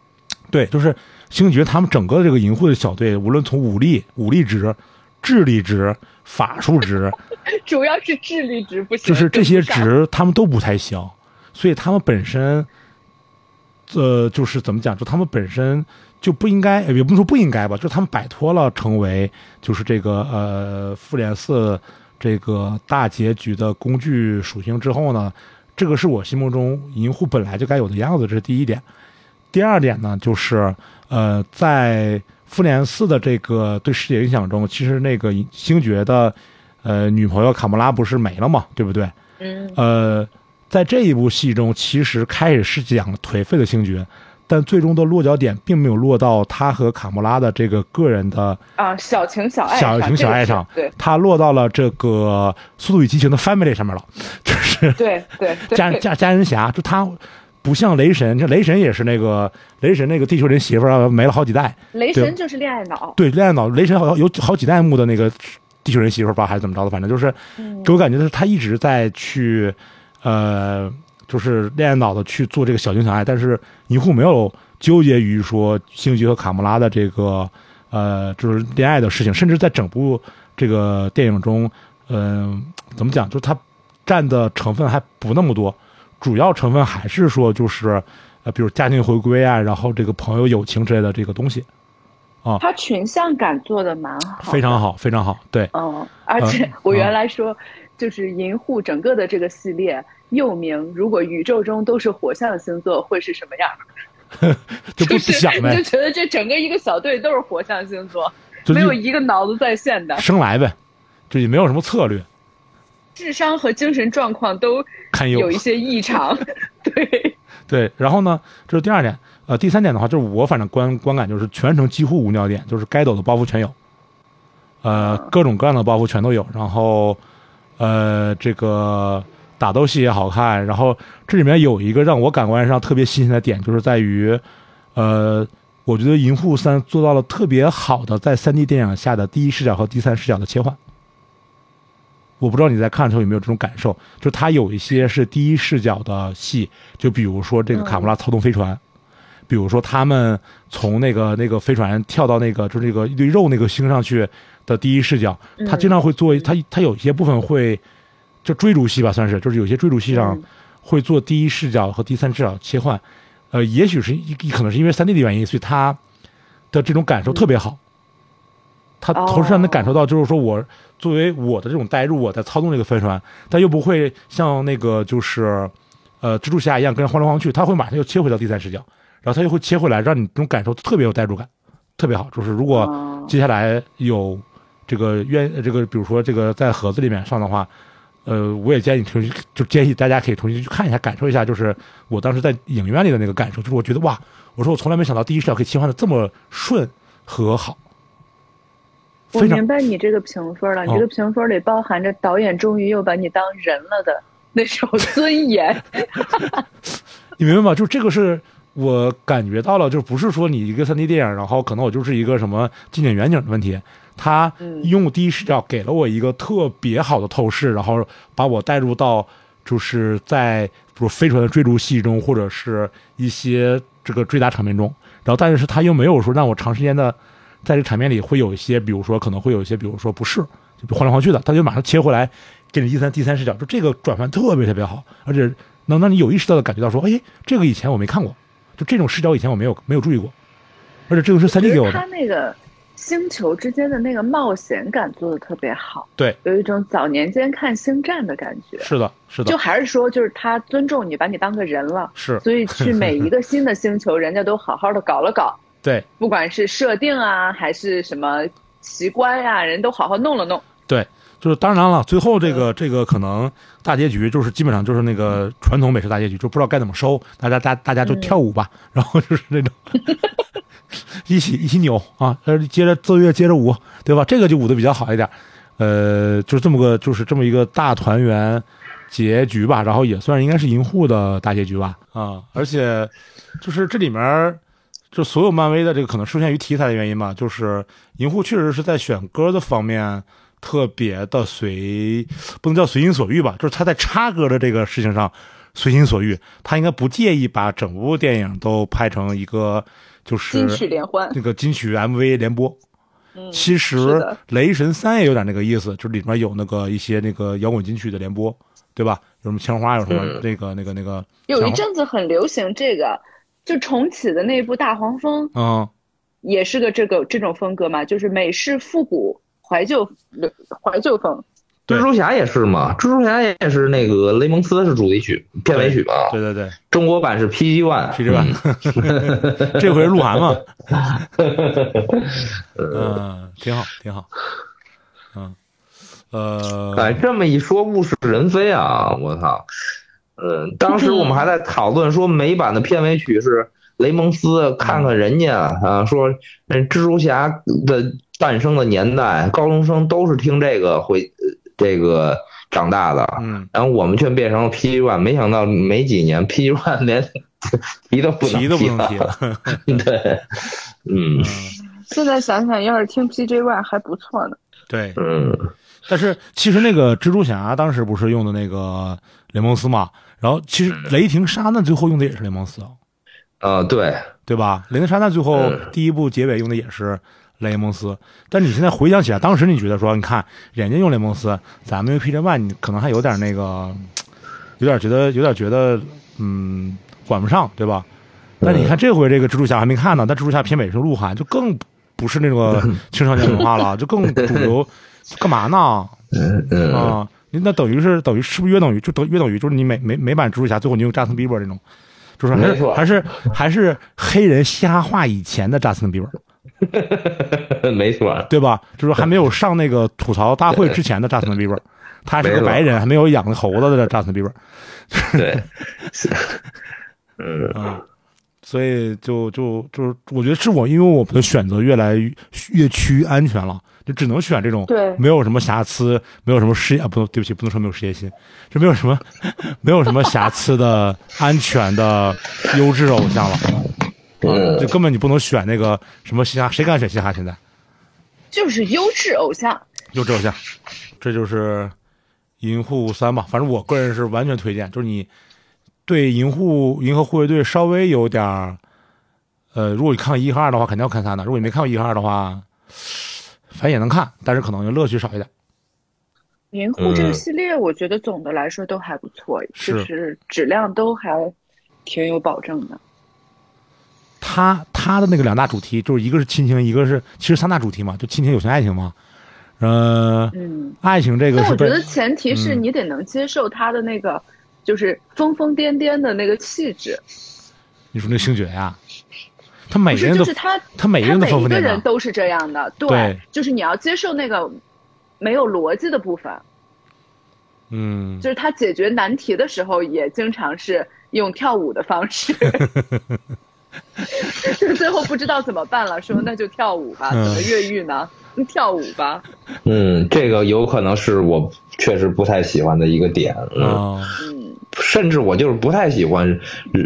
对，就是星爵他们整个这个银护的小队，无论从武力、武力值、智力值、法术值，主要是智力值不行，就是这些。值他们都不太行，所以他们本身，呃，就是怎么讲，就他们本身就不应该，也不能说不应该吧，就他们摆脱了成为就是这个呃复联四这个大结局的工具属性之后呢，这个是我心目中银护本来就该有的样子，这是第一点。第二点呢，就是呃，在复联四的这个对世界影响中，其实那个星爵的呃女朋友卡莫拉不是没了嘛，对不对？嗯，呃，在这一部戏中，其实开始是讲颓废的星爵，但最终的落脚点并没有落到他和卡莫拉的这个个人的啊，小情小爱，小情小爱这上个是，他落到了这个《速度与激情》的 family 上面了，就是对对对。对，家家家人侠，就他不像雷神，这雷神也是那个雷神那个地球人媳妇儿没了好几代，雷神就是恋爱脑，对，恋爱脑雷神好像有好几代目的那个地球人媳妇儿吧，还是怎么着的，反正就是嗯。给我感觉就是他一直在去呃，就是恋爱脑的去做这个小情小爱，但是银护没有纠结于说星爵和卡穆拉的这个呃，就是恋爱的事情，甚至在整部这个电影中，嗯、怎么讲，就是它占的成分还不那么多，主要成分还是说就是呃，比如家庭回归啊，然后这个朋友友情之类的这个东西，啊他群像感做的蛮好，非常。好，非常好，对。嗯，而且嗯。我原来说，就是银护整个的这个系列又名，如果宇宙中都是火象星座，会是什么样？就不就是想呗 觉得这整个一个小队都是火象星座，没有一个脑子在线的，生来呗，就也没有什么策略，智商和精神状况都有一些异常。对，对，然后呢，这是第二点。呃，第三点的话，就是我反正观观感就是全程几乎无尿点，就是该有的包袱全有，呃，各种各样的包袱全都有。然后，呃，这个打斗戏也好看。然后这里面有一个让我感官上特别新鲜的点，就是在于，呃，我觉得《银护三》做到了特别好的在 3D 电影下的第一视角和第三视角的切换。我不知道你在看的时候有没有这种感受，就它有一些是第一视角的戏，就比如说这个卡穆拉操纵飞船，比如说他们从那个那个飞船跳到那个就是那个一堆肉那个星上去的第一视角，他经常会做，他他有些部分会就追逐戏吧，算是就是有些追逐戏上嗯。会做第一视角和第三视角切换，呃，也许是一可能是因为三 D 的原因，所以他的这种感受特别好。他同时让他感受到，就是说我作为我的这种代入，我在操纵这个飞船，但又不会像那个就是呃蜘蛛侠一样跟人晃来晃去，他会马上又切回到第三视角，然后他又会切回来，让你这种感受特别有代入感，特别好。就是如果哦。接下来有这个愿这个，比如说这个在盒子里面上的话，呃，我也建议你重新就建议大家可以重新去看一下，感受一下，就是我当时在影院里的那个感受，就是我觉得哇，我说我从来没想到第一视角可以切换的这么顺和好，我明白你这个评分了，你哦这个评分里包含着导演终于又把你当人了的 那种尊严。你明白吗？就这个是我感觉到了，就不是说你一个三 D 电影，然后可能我就是一个什么近景远景的问题，他嗯。用第一视角给了我一个特别好的透视，然后把我带入到就是在比如飞船的追逐戏中，或者是一些这个追打场面中，然后但是他又没有说让我长时间的在这个场面里会有一些，比如说可能会有一些，比如说不适，就晃来晃去的，他就马上切回来给你第三第三视角，就这个转换特别特别好，而且能让你有意识到的感觉到说，哎，这个以前我没看过，就这种视角以前我没有没有注意过，而且这个是三 D 给我他的，那个星球之间的那个冒险感做的特别好，对，有一种早年间看星战的感觉。是的，是的就，还是说，就是他尊重你，把你当个人了，是所以去每一个新的星球，人家都好好的搞了搞，对 不管是设定啊，还是什么奇观呀、人都好好弄了弄。对，就是当然了，最后这个这个可能大结局就是基本上就是那个传统美式大结局，就不知道该怎么收，大家大大家就跳舞吧，然后就是那种 一起一起扭啊，呃，接着奏乐接着舞，对吧？这个就舞的比较好一点，呃，就是这么个就是这么一个大团圆结局吧，然后也算应该是银护的大结局吧，啊，而且就是这里面。就所有漫威的这个可能受限于题材的原因吧，就是银护确实是在选歌的方面特别的随，不能叫随心所欲吧，就是他在插歌的这个事情上随心所欲，他应该不介意把整部电影都拍成一个就是金曲联欢，那个金曲 MV 联播。嗯，其实雷神三也有点那个意思，就是里面有那个一些那个摇滚金曲的联播，对吧？有什么枪花，有什么嗯那个那个那个，有一阵子很流行这个，就重启的那部《大黄蜂》嗯，也是个这个这种风格嘛，就是美式复古怀旧怀旧风。对。蜘蛛侠也是嘛，蜘蛛侠也是那个雷蒙斯是主题曲、片尾曲嘛，对对对，中国版是 PG One。PG One 这回是鹿晗嘛，嗯，挺好，挺好，嗯，呃，哎，这么一说，物是人非啊！我操，嗯，当时我们还在讨论说美版的片尾曲是雷蒙斯，看看人家啊，说嗯，蜘蛛侠的诞生的年代，高中生都是听这个回这个长大的，嗯，然后我们却变成了 PG One，没想到没几年 PG One 连 提都不能提都不能提了，对，嗯。嗯，现在想想，要是听 PJ One 还不错呢。对，嗯。但是其实那个蜘蛛侠当时不是用的那个雷蒙斯嘛。然后其实雷霆沙那最后用的也是雷蒙斯，呃，对，对吧？雷霆沙那最后嗯。第一部结尾用的也是雷蒙斯。但你现在回想起来，当时你觉得说，你看人家用雷蒙斯，咱们用 PJ One，你可能还有点那个，有点觉得，有点觉得，嗯，管不上，对吧？但你看这回这个蜘蛛侠还没看呢，但蜘蛛侠片尾是鹿晗，就更不是那个 青少年文化了，就更 主流，干嘛呢？啊那等于是等于是不是约等于就等约等于就是你美美美版蜘蛛侠最后你用扎森比伯这种，就是还是还是还是黑人嘻哈化以前的扎森比伯，没错，对吧？就是还没有上那个吐槽大会之前的扎森比伯，他还是个白人，还没有养猴子的扎森比伯，对，嗯啊，所以就就就是我觉得是我因为我们的选择越来越越趋于安全了，就只能选这种对没有什么瑕疵，没有什么事业啊，不对不起，不能说没有事业心，就没有什么没有什么瑕疵的安全的优质偶像了。就根本你不能选那个什么嘻哈，谁敢选嘻哈？现在就是优质偶像。优质偶像，这就是银护三吧。反正我个人是完全推荐，就是你对银护银河护卫队稍微有点儿，呃，如果你看一和二的话，肯定要看三的；如果你没看过一和二的话，反正也能看，但是可能乐趣少一点。银护这个嗯系列，我觉得总的来说都还不错，是就是质量都还挺有保证的。他他的那个两大主题，就是一个是亲情，一个是其实三大主题嘛，就亲情、友情、爱情嘛。呃，嗯，爱情这个是但我觉得前提是嗯。你得能接受他的那个，就是疯疯癫癫的那个气质。你说那星爵呀，他每，个人都就是他，他每个人都疯疯癫癫，人都是这样的，对，对。就是你要接受那个没有逻辑的部分，嗯，就是他解决难题的时候也经常是用跳舞的方式，就 是 最后不知道怎么办了，说 那就跳舞吧，嗯。怎么越狱呢？跳舞吧，嗯，这个有可能是我确实不太喜欢的一个点，嗯，甚至我就是不太喜欢呃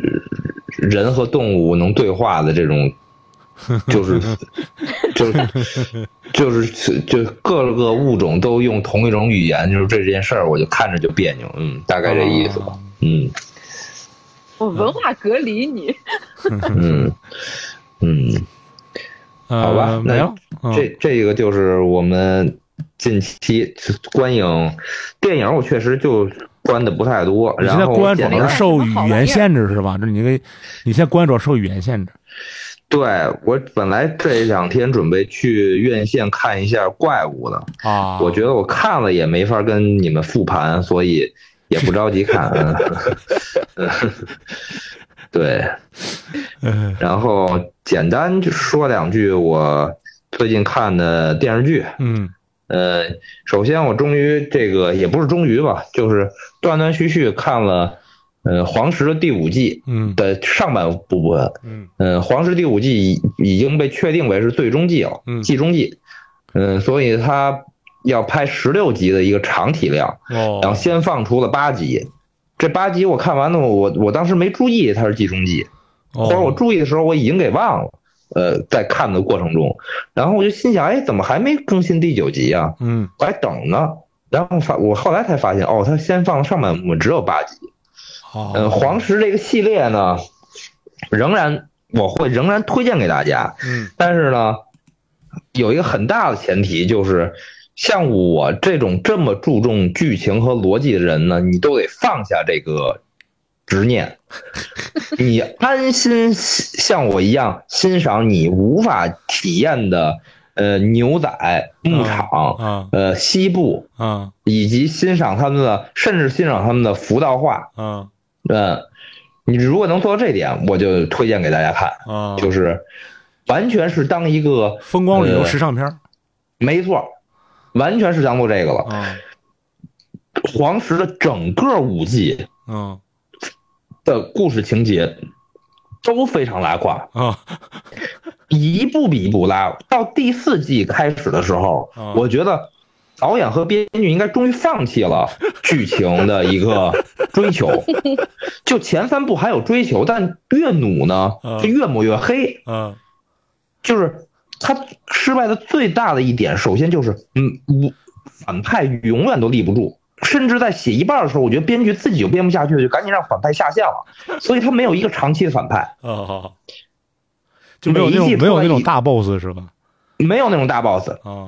人和动物能对话的这种，就是就是就是就各个物种都用同一种语言，就是这件事儿，我就看着就别扭，嗯，大概这意思吧，嗯我文化隔离你，嗯嗯。呃好吧那这这个就是我们近期观影电影，我确实就观的不太多。你现在然后现在关主要是受语言限制是吧？这你那个你现在关主要受语言限制对我本来这两天准备去院线看一下怪物的，啊，我觉得我看了也没法跟你们复盘，所以也不着急看。嗯对，呃然后简单就说两句我最近看的电视剧。嗯呃，首先我终于这个也不是终于吧，就是断断续续看了，呃，黄石的第五季嗯的上半部分。嗯嗯，黄石第五季已已经被确定为是最终季了，嗯季中季。嗯，所以它要拍十六集的一个长体量，哦，然后先放出了八集。这八集我看完了，我我当时没注意它是季中季，或者我哦注意的时候我已经给忘了。呃，在看的过程中，然后我就心想，哎，怎么还没更新第九集啊？嗯我还等呢。然后发，我后来才发现，哦，他先放了上半部分只有八集。哦嗯，黄石这个系列呢，仍然我会仍然推荐给大家，嗯但是呢，有一个很大的前提就是，像我这种这么注重剧情和逻辑的人呢，你都得放下这个执念，你安心像我一样欣赏你无法体验的，呃，牛仔牧场，啊呃，西部，啊以及欣赏他们的，甚至欣赏他们的浮道化。啊嗯，你如果能做到这点，我就推荐给大家看，啊，就是完全是当一个风光旅游呃时尚片儿没错，完全是当做这个了。啊黄石的整个五季嗯。的故事情节都非常拉胯，啊一步比一步拉。到第四季开始的时候啊，我觉得导演和编剧应该终于放弃了剧情的一个 追求，就前三部还有追求，但越努呢啊就越抹越黑。嗯。就是他失败的最大的一点，首先就是嗯，无反派永远都立不住，甚至在写一半的时候，我觉得编剧自己就编不下去了，就赶紧让反派下线了，所以他没有一个长期的反派，哦，就没有没有那种大 boss 是吧？没有那种大 boss，啊，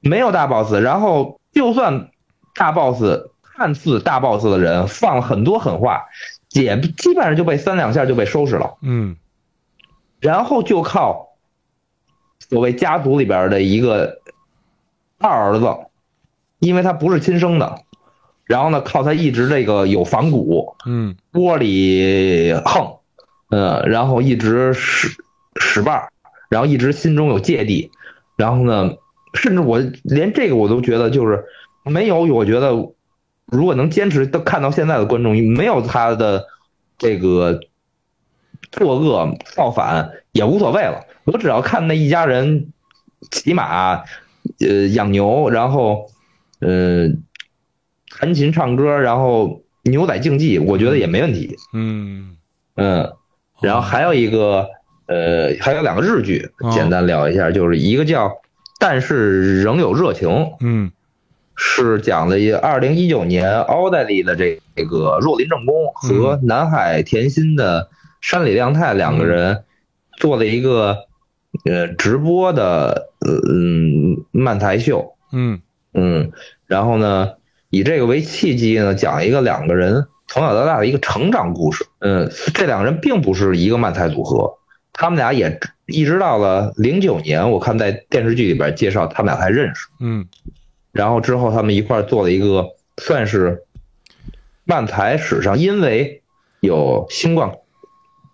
没有大 boss，然后就算大 boss 看似大 boss 的人放了很多狠话，也基本上就被三两下就被收拾了。嗯。然后就靠所谓家族里边的一个二儿子，因为他不是亲生的，然后呢，靠他一直这个有反骨，嗯。窝里横，嗯，然后一直使使绊儿，然后一直心中有芥蒂，然后呢，甚至我连这个我都觉得就是没有，我觉得如果能坚持到看到现在的观众，没有他的这个作恶造反也无所谓了，我只要看那一家人骑马，呃，养牛，然后呃，弹琴唱歌，然后牛仔竞技，我觉得也没问题。嗯，嗯，然后还有一个呃，还有两个日剧哦，简单聊一下，就是一个叫《但是仍有热情》，嗯。是讲的二零一九年奥黛丽的这这个若林正宫和南海甜心的山里亮太两个人做了一个呃直播的呃嗯漫才秀，嗯嗯，然后呢，以这个为契机呢，讲一个两个人从小到大的一个成长故事。嗯，这两个人并不是一个漫才组合，他们俩也一直到了零九年，我看在电视剧里边介绍，他们俩才认识。嗯然后之后他们一块做了一个算是漫才史上，因为有新冠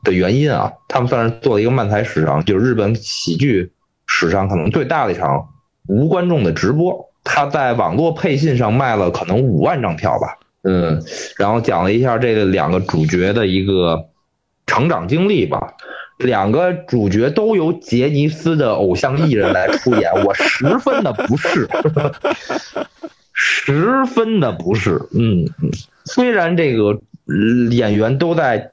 的原因啊，他们算是做了一个漫才史上，就是日本喜剧史上可能最大的一场无观众的直播。他在网络配信上卖了可能五万张票吧，嗯，然后讲了一下这个两个主角的一个成长经历吧。两个主角都由杰尼斯的偶像艺人来出演，我十分的不适，十分的不适。嗯，嗯虽然这个演员都在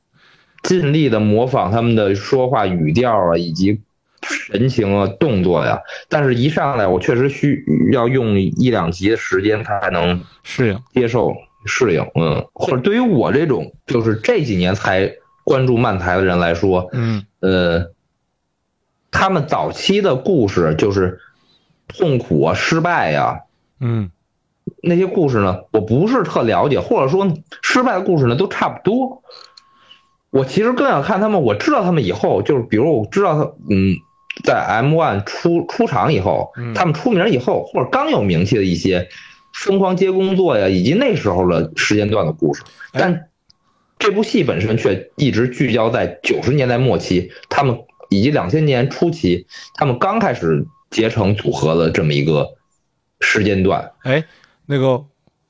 尽力的模仿他们的说话语调啊，以及神情啊、动作呀，但是一上来我确实需要用一两集的时间他才能适应，接受适应。嗯，或者对于我这种就是这几年才关注漫才的人来说，嗯呃，他们早期的故事就是痛苦啊、失败呀、嗯那些故事呢，我不是特了解，或者说失败的故事呢都差不多。我其实更想看他们，我知道他们以后就是，比如我知道他，嗯，在 M One 出出场以后，嗯他们出名以后，或者刚有名气的一些疯狂接工作呀，以及那时候的时间段的故事。哎但这部戏本身却一直聚焦在九十年代末期，他们以及两千年初期，他们刚开始结成组合的这么一个时间段。哎，那个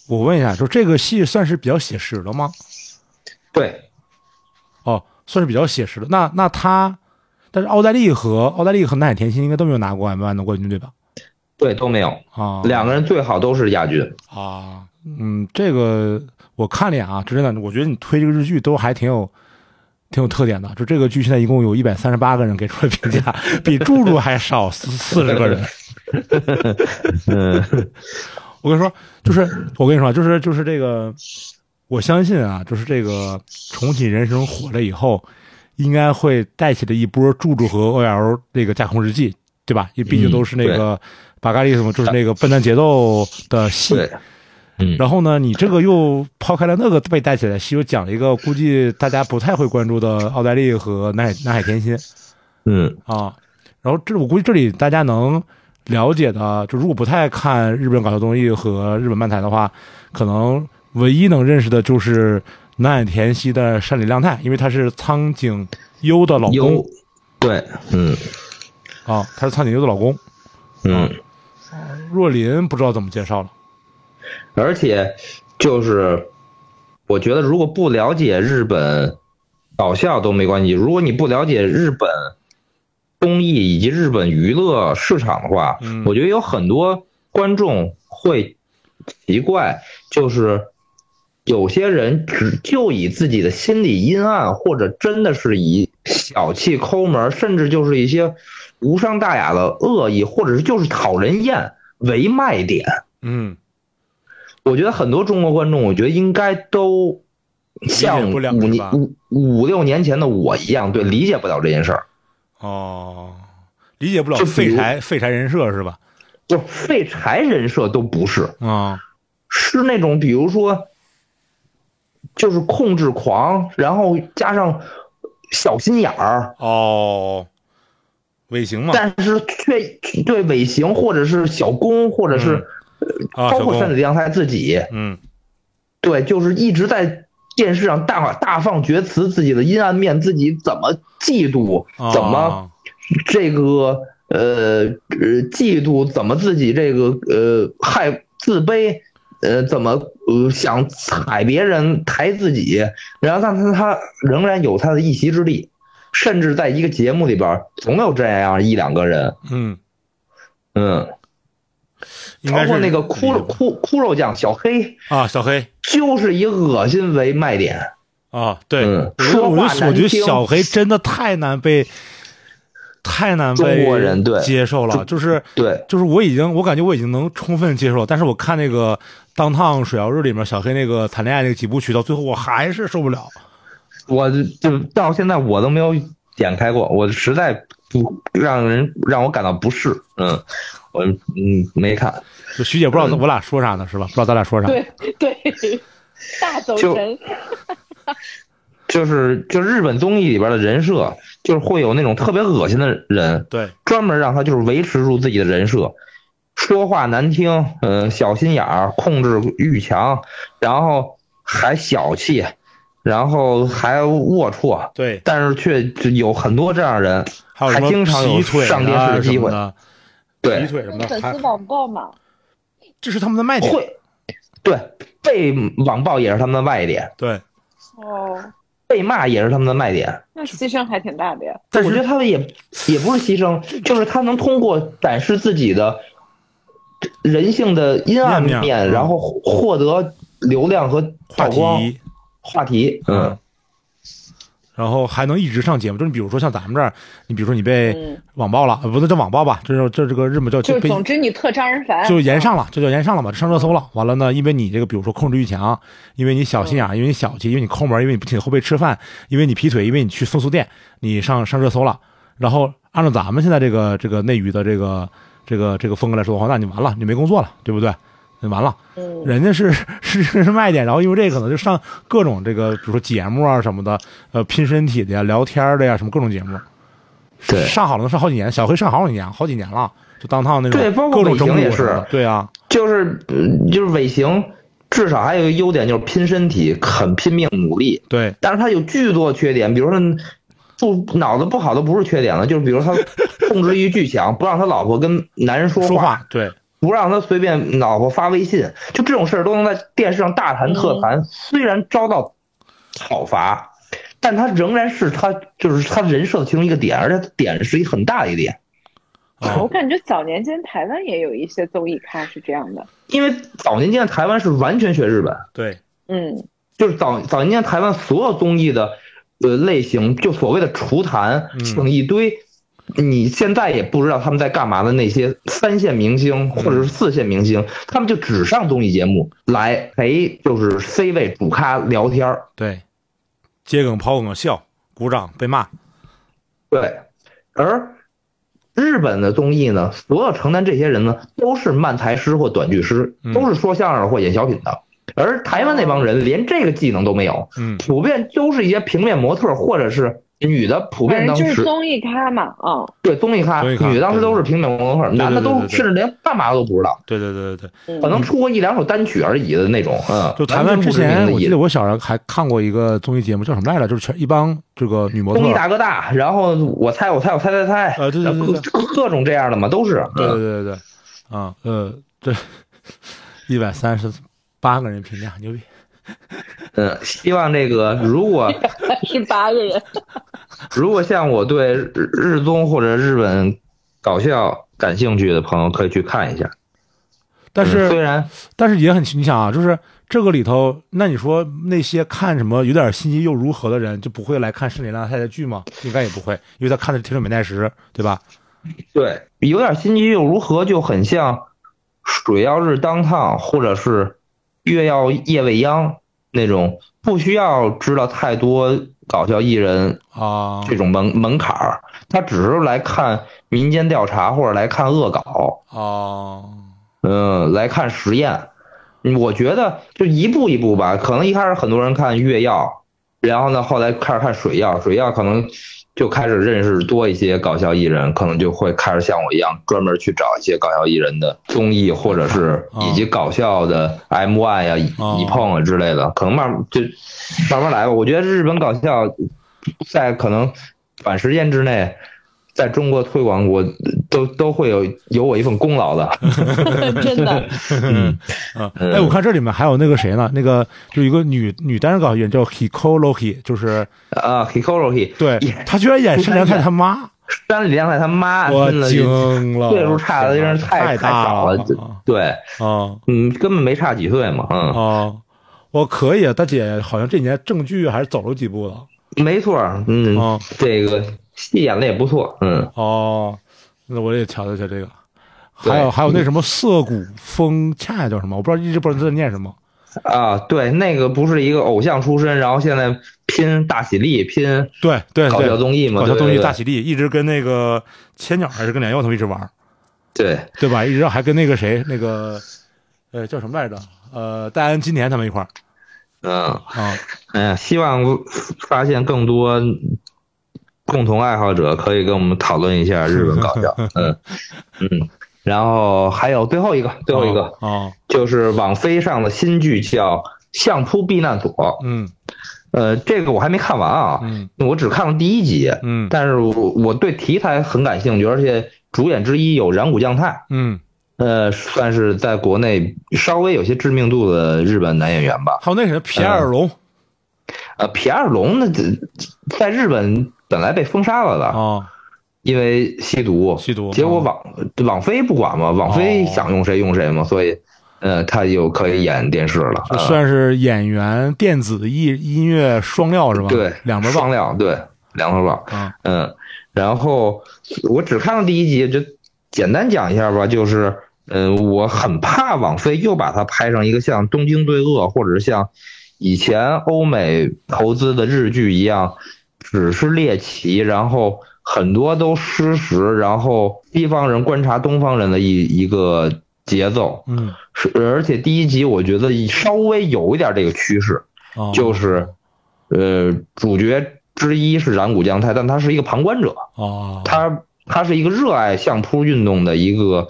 我问一下，就这个戏算是比较写实的吗？对，哦，算是比较写实的。那那他，但是奥黛丽和奥黛丽和南海甜心应该都没有拿过 M 1的冠军对吧？对，都没有。啊，两个人最好都是亚军。啊，嗯，这个我看了一眼啊，真的，我觉得你推这个日剧都还挺有挺有特点的。就这个剧现在一共有一百三十八个人给出了评价，比柱柱还少四四十个人。嗯我跟你说，就是我跟你说，就是就是这个，我相信啊，就是这个重启人生火了以后，应该会带起了一波柱柱和 OL 这个架空日记，对吧？因为毕竟都是那个巴嘎利什么，就是那个笨蛋节奏的戏。嗯，然后呢，你这个又抛开了那个被带起来的戏，又讲了一个估计大家不太会关注的奥黛丽和南海南海甜心嗯啊。然后这我估计这里大家能了解的，就如果不太看日本搞笑综艺和日本漫才的话，可能唯一能认识的就是南海甜心的山里亮太，因为他是苍井优的老公，对，嗯。啊，他是苍井优的老公。嗯，若琳不知道怎么介绍了，而且就是我觉得，如果不了解日本搞笑都没关系，如果你不了解日本综艺以及日本娱乐市场的话，嗯。我觉得有很多观众会奇怪，就是有些人只就以自己的心理阴暗，或者真的是以小气抠门，甚至就是一些无伤大雅的恶意，或者是就是讨人厌为卖点。嗯我觉得很多中国观众，我觉得应该都像五年五五六年前的我一样，对，理解不了这件事儿。哦，理解不了就废柴废柴人设是吧？就废柴人设都不是，啊、是那种比如说，就是控制狂，然后加上小心眼儿，哦，尾行嘛，但是却对尾行或者是小攻，或者是、啊，包，括山里亮太自己，嗯，对，就是一直在电视上大大放厥词，自己的阴暗面，自己怎么嫉妒，啊怎么这个呃呃嫉妒，怎么自己这个呃害自卑，呃怎么呃想踩别人抬自己，然后但是他仍然有他的一席之地，甚至在一个节目里边总有这样一两个人，嗯，嗯，包括那个骷髅骷骷髅酱小黑，啊，小黑。就是以恶心为卖点。啊，对，说话我觉得小黑真的太难被太难被中国人对。接受了，就是对，就是我已经我感觉我已经能充分接受了，但是我看那个《当趟水曜日》里面小黑那个谈恋爱那个几部曲，到最后我还是受不了。我就到现在我都没有点开过，我实在不让人让我感到不适。嗯，我嗯没看，就徐姐不知道我俩说啥呢，是吧？不知道咱俩说啥。对对，大走。就是就日本综艺里边的人设，就是会有那种特别恶心的人，对，专门让他就是维持住自己的人设，说话难听，嗯、小心眼儿，控制欲强，然后还小气，然后还龌龊，对，但是却有很多这样的人，还经常有上电视啊的机会。对。劈，腿什么的，粉丝网暴嘛，这是他们的卖点。会，对，被网暴也是他们的卖点，对，哦，被骂也是他们的卖点。那牺牲还挺大的呀。但是我觉得他们也也不是牺牲，就是他能通过展示自己的人性的阴暗面然后获得流量和话曝光题，话题。嗯，然后还能一直上节目。就是你比如说像咱们这儿，你比如说你被嗯，网暴了，呃不能叫网暴吧，这是这这个日本叫就被总之你特招人烦，就延上了，这叫延上了嘛，上热搜了。完了呢，因为你这个比如说控制欲强，因为你小心眼儿，因为你小气，因为你抠门，因为你不请后辈吃饭，因为你劈腿，因为你去风俗店，你上上热搜了。然后按照咱们现在这个这个内娱的这个这个这个风格来说的话，那你完了，你没工作了，对不对？你完了。嗯，人家是 是是卖点，然后因为这个可能就上各种这个，比如说节目啊什么的，呃，拼身体的呀、聊天的呀，什么各种节目，对上好了能上好几年，小黑上好几年，好几年了，就当趟那种对包括各种尾行也是对啊，就是嗯就是尾行，至少还有一个优点就是拼身体，很拼命努力。对但是他有巨多缺点，比如说不脑子不好的不是缺点了，就是比如他控制欲巨强，不让他老婆跟男人说说话对不让他随便老婆发微信，就这种事儿都能在电视上大谈特谈。虽然遭到讨伐，但他仍然是他就是他人设的其中一个点，而且点是一很大的一点。啊我感觉早年间台湾也有一些综艺咖是这样的，因为早年间的台湾是完全学日本，对嗯，就是早早年间台湾所有综艺的呃类型，就所谓的厨坛，嗯。请一堆。你现在也不知道他们在干嘛的那些三线明星或者是四线明星，他们就只上综艺节目来陪就是 C 位主咖聊天儿对，接梗抛梗笑，鼓掌被骂，对，而日本的综艺呢，所有承担这些人呢，都是漫才师或短剧师，嗯。都是说相声或演小品的。而台湾那帮人连这个技能都没有，嗯普遍都是一些平面模特或者是女的，普遍当时就是综艺咖嘛，嗯，对综艺咖，女的当时都是平面模特，男的都甚至连干嘛都不知道，对对对对对。嗯可能出过一两首单曲而已的那种，嗯，就台湾之完全不知名前。我记得我小时候还看过一个综艺节目，叫什么来着？就是全一帮这个女模特综艺，大哥大，然后我猜我猜我猜猜猜，呃对对对对各各种这样的嘛，都是。对对对对，啊呃，对 一百三十八个人评价，牛逼。嗯，希望这个如果 是八个人，如果像我对日日综或者日本搞笑感兴趣的朋友，可以去看一下。但是、嗯虽然但是也很，你想啊，就是这个里头，那你说那些看什么有点心机又如何的人，就不会来看《圣里亮太太》剧吗？应该也不会，因为他看的是《铁齿美奈实》，对吧？对有点心机又如何，就很像水曜日当烫或者是月曜夜未央那种，不需要知道太多搞笑艺人啊这种门门槛儿，他只是来看民间调查或者来看恶搞，啊嗯，来看实验。嗯我觉得就一步一步吧，可能一开始很多人看月曜，然后呢，后来开始看水曜，水曜可能就开始认识多一些搞笑艺人，可能就会开始像我一样专门去找一些搞笑艺人的综艺，或者是以及搞笑的 M One 呀、哦一碰啊之类的，可能慢慢就慢慢来吧。我觉得日本搞笑在可能短时间之内。在中国推广，我都都会有有我一份功劳的。真的，嗯，啊！哎，我看这里面还有那个谁呢？那个就一个女女单身搞笑艺人叫 Hiko Loki，就是啊，Hikoroki，对她居然演山良太他妈，山里良太他妈，我惊了，岁数差的真是太太大少了。对，啊嗯，根本没差几岁嘛，嗯，啊！我可以，大姐好像这几年正剧还是走了几步了。没错，嗯，哦这个戏演的也不错，嗯，哦，那我也瞧瞧瞧这个。还有还有那什么涩谷风恰恰叫什么？我不知道一直不知道在念什么。啊，对，那个不是一个偶像出身，然后现在拼大喜力，拼对对搞笑对，综艺嘛，搞笑综艺大喜力一直跟那个千鸟还是跟梁耀他们一直玩，对，对吧？一直还跟那个谁那个呃叫什么来着？呃，戴安金年他们一块儿嗯，啊。哎呀，希望发现更多共同爱好者，可以跟我们讨论一下日本搞笑，嗯嗯，然后还有最后一个，最后一个。啊，就是网飞上的新剧叫《相扑避难所》，嗯。呃，这个我还没看完啊，嗯。我只看了第一集，嗯。但是我我对题材很感兴趣，而且主演之一有染谷将太，嗯，呃，算是在国内稍微有些知名度的日本男演员吧。还有那谁皮埃尔龙呃，皮埃尔龙那，这在日本本来被封杀了的，啊，因为吸毒，吸毒结果网网飞不管嘛，网飞哦想用谁用谁嘛，所以，呃，他就可以演电视了。算是演员、电子艺音乐双料是吧？对，两边棒双料，对，两头棒。啊。嗯，然后我只看了第一集，就简单讲一下吧，就是，嗯、我很怕网飞又把它拍成一个像《东京罪恶》或者是像以前欧美投资的日剧一样，只是猎奇，然后很多都失实，然后西方人观察东方人的一一个节奏。嗯，是，而且第一集我觉得稍微有一点这个趋势，哦。就是，呃，主角之一是染谷将太，但他是一个旁观者，哦，他他是一个热爱相扑运动的一个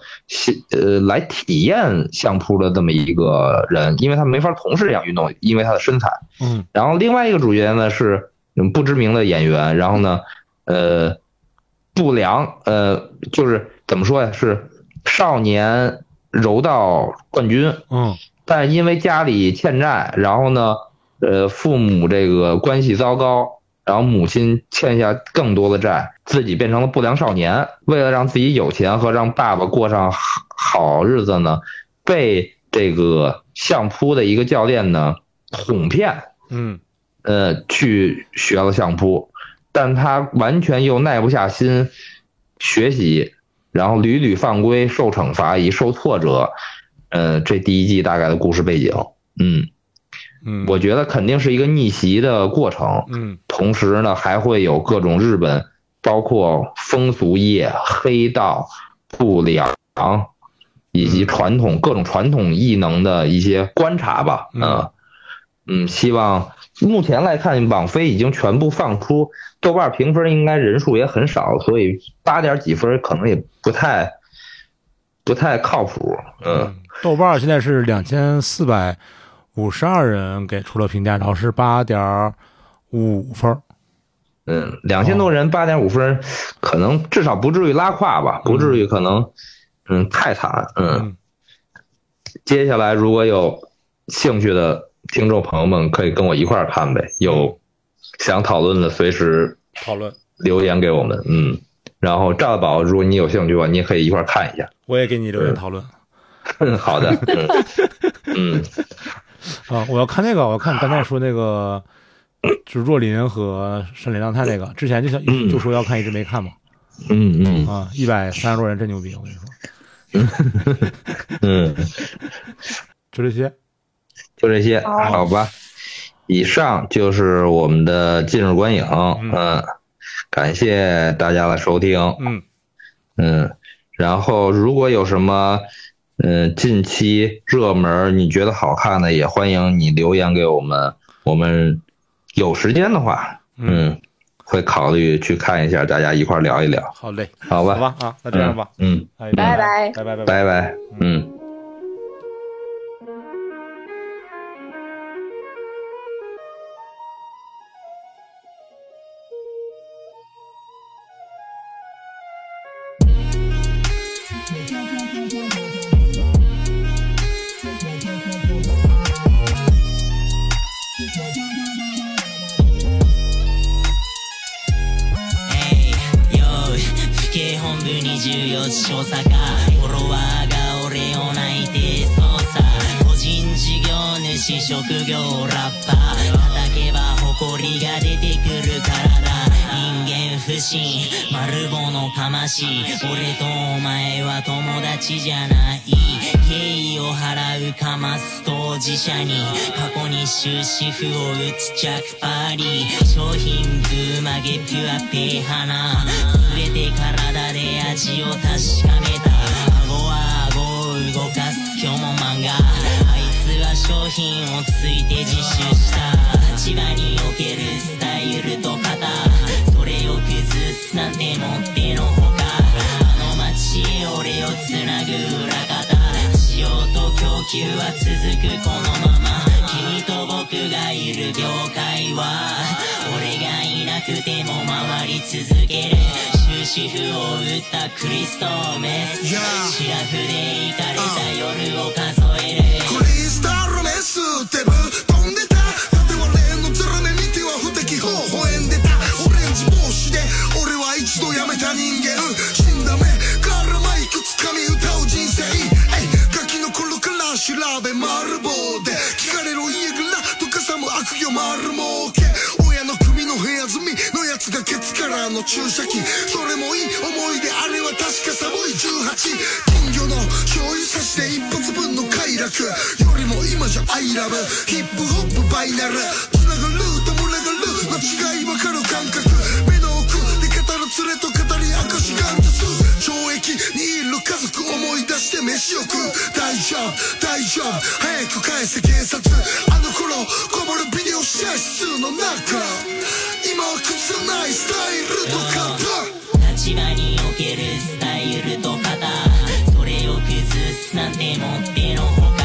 呃来体验相扑的这么一个人，因为他没法从事这项运动，因为他的身材。嗯。然后另外一个主角呢是嗯不知名的演员，然后呢，呃，不良，呃，就是怎么说呀，是少年柔道冠军，嗯但因为家里欠债，然后呢，呃，父母这个关系糟糕，然后母亲欠下更多的债，自己变成了不良少年。为了让自己有钱和让爸爸过上好好日子呢，被这个相扑的一个教练呢哄骗，嗯呃，去学了相扑，但他完全又耐不下心学习，然后屡屡犯规，受惩罚，以受挫折。呃，这第一季大概的故事背景，嗯，嗯，我觉得肯定是一个逆袭的过程，嗯同时呢，还会有各种日本，包括风俗业、黑道、不良，以及传统各种传统异能的一些观察吧。嗯呃嗯，希望目前来看，网飞已经全部放出，豆瓣评分应该人数也很少，所以八点几分可能也不太不太靠谱。嗯，嗯，豆瓣现在是两千四百五十二人给出了评价，然后是八点五分儿。嗯，两千多人八点五分，可能至少不至于拉胯吧，不至于可能，嗯，太惨。嗯，嗯接下来如果有兴趣的听众朋友们，可以跟我一块儿看呗。有想讨论的，随时讨论，留言给我们。嗯，然后赵大宝，如果你有兴趣的话，你也可以一块儿看一下。我也给你留言讨论嗯，好的。嗯 嗯啊！我要看那个，我要看刚才说那个，就是若琳和山里亮太那个，之前就想嗯就说要看，一直没看嘛。嗯嗯啊，一百三十多人真牛逼，我跟你说，嗯，就这些。就这些，好好吧。以上就是我们的近日观影，嗯，感谢大家的收听，嗯，嗯，然后如果有什么，嗯，近期热门你觉得好看的，也欢迎你留言给我们，我们有时间的话，嗯，会考虑去看一下，大家一块聊一聊，好嘞，好吧？好吧啊，那这样吧，嗯，哎，拜拜。拜拜拜拜。拜拜，嗯。し俺とお前は友達じゃない。敬意を払うかます当事者に過去に終止符を打つジャックパーリー。商品ブー曲げピュアペー花全て体で味を確かめた。顎は顎を動かす今日も漫画。あいつは商品をついて自首した。立場におけるスタイルと型。それを崩すなんてもってのほか。あの街へ俺をつなぐ裏方使用と供給は続くこのまま君と僕がいる業界は俺がいなくても回り続ける終止符を打ったクリストメスシラフで行かれた夜を数えるクリスタルメスってぶ飛んでた調べ丸棒で聞かれろ家柄とかさも悪行丸儲け。親の首の部屋住みのやつがケツからの注射器。それもいい思い出あれは確か寒い18金魚の醤油差しで一発分の快楽。よりも今じゃ I love ヒップホップバイナル。つながると群がる。の違いわかる感覚。連れと語り明かしがんです懲役にいる家族思い出して飯を食う。大丈夫大丈夫。早く返せ警察。あの頃こぼるビデオ試合室の中。今は崩さないスタイルと型立場におけるスタイルと型それを崩すなんてもってのほか。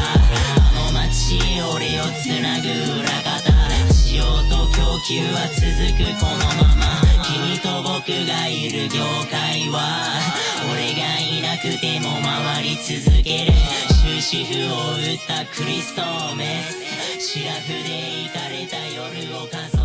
あの街俺をつなぐ裏方。使用と供給は続くこのまま君と僕がいる業界は俺がいなくても回り続ける。終止符を打ったクリストメス。シラフで行かれた夜を数え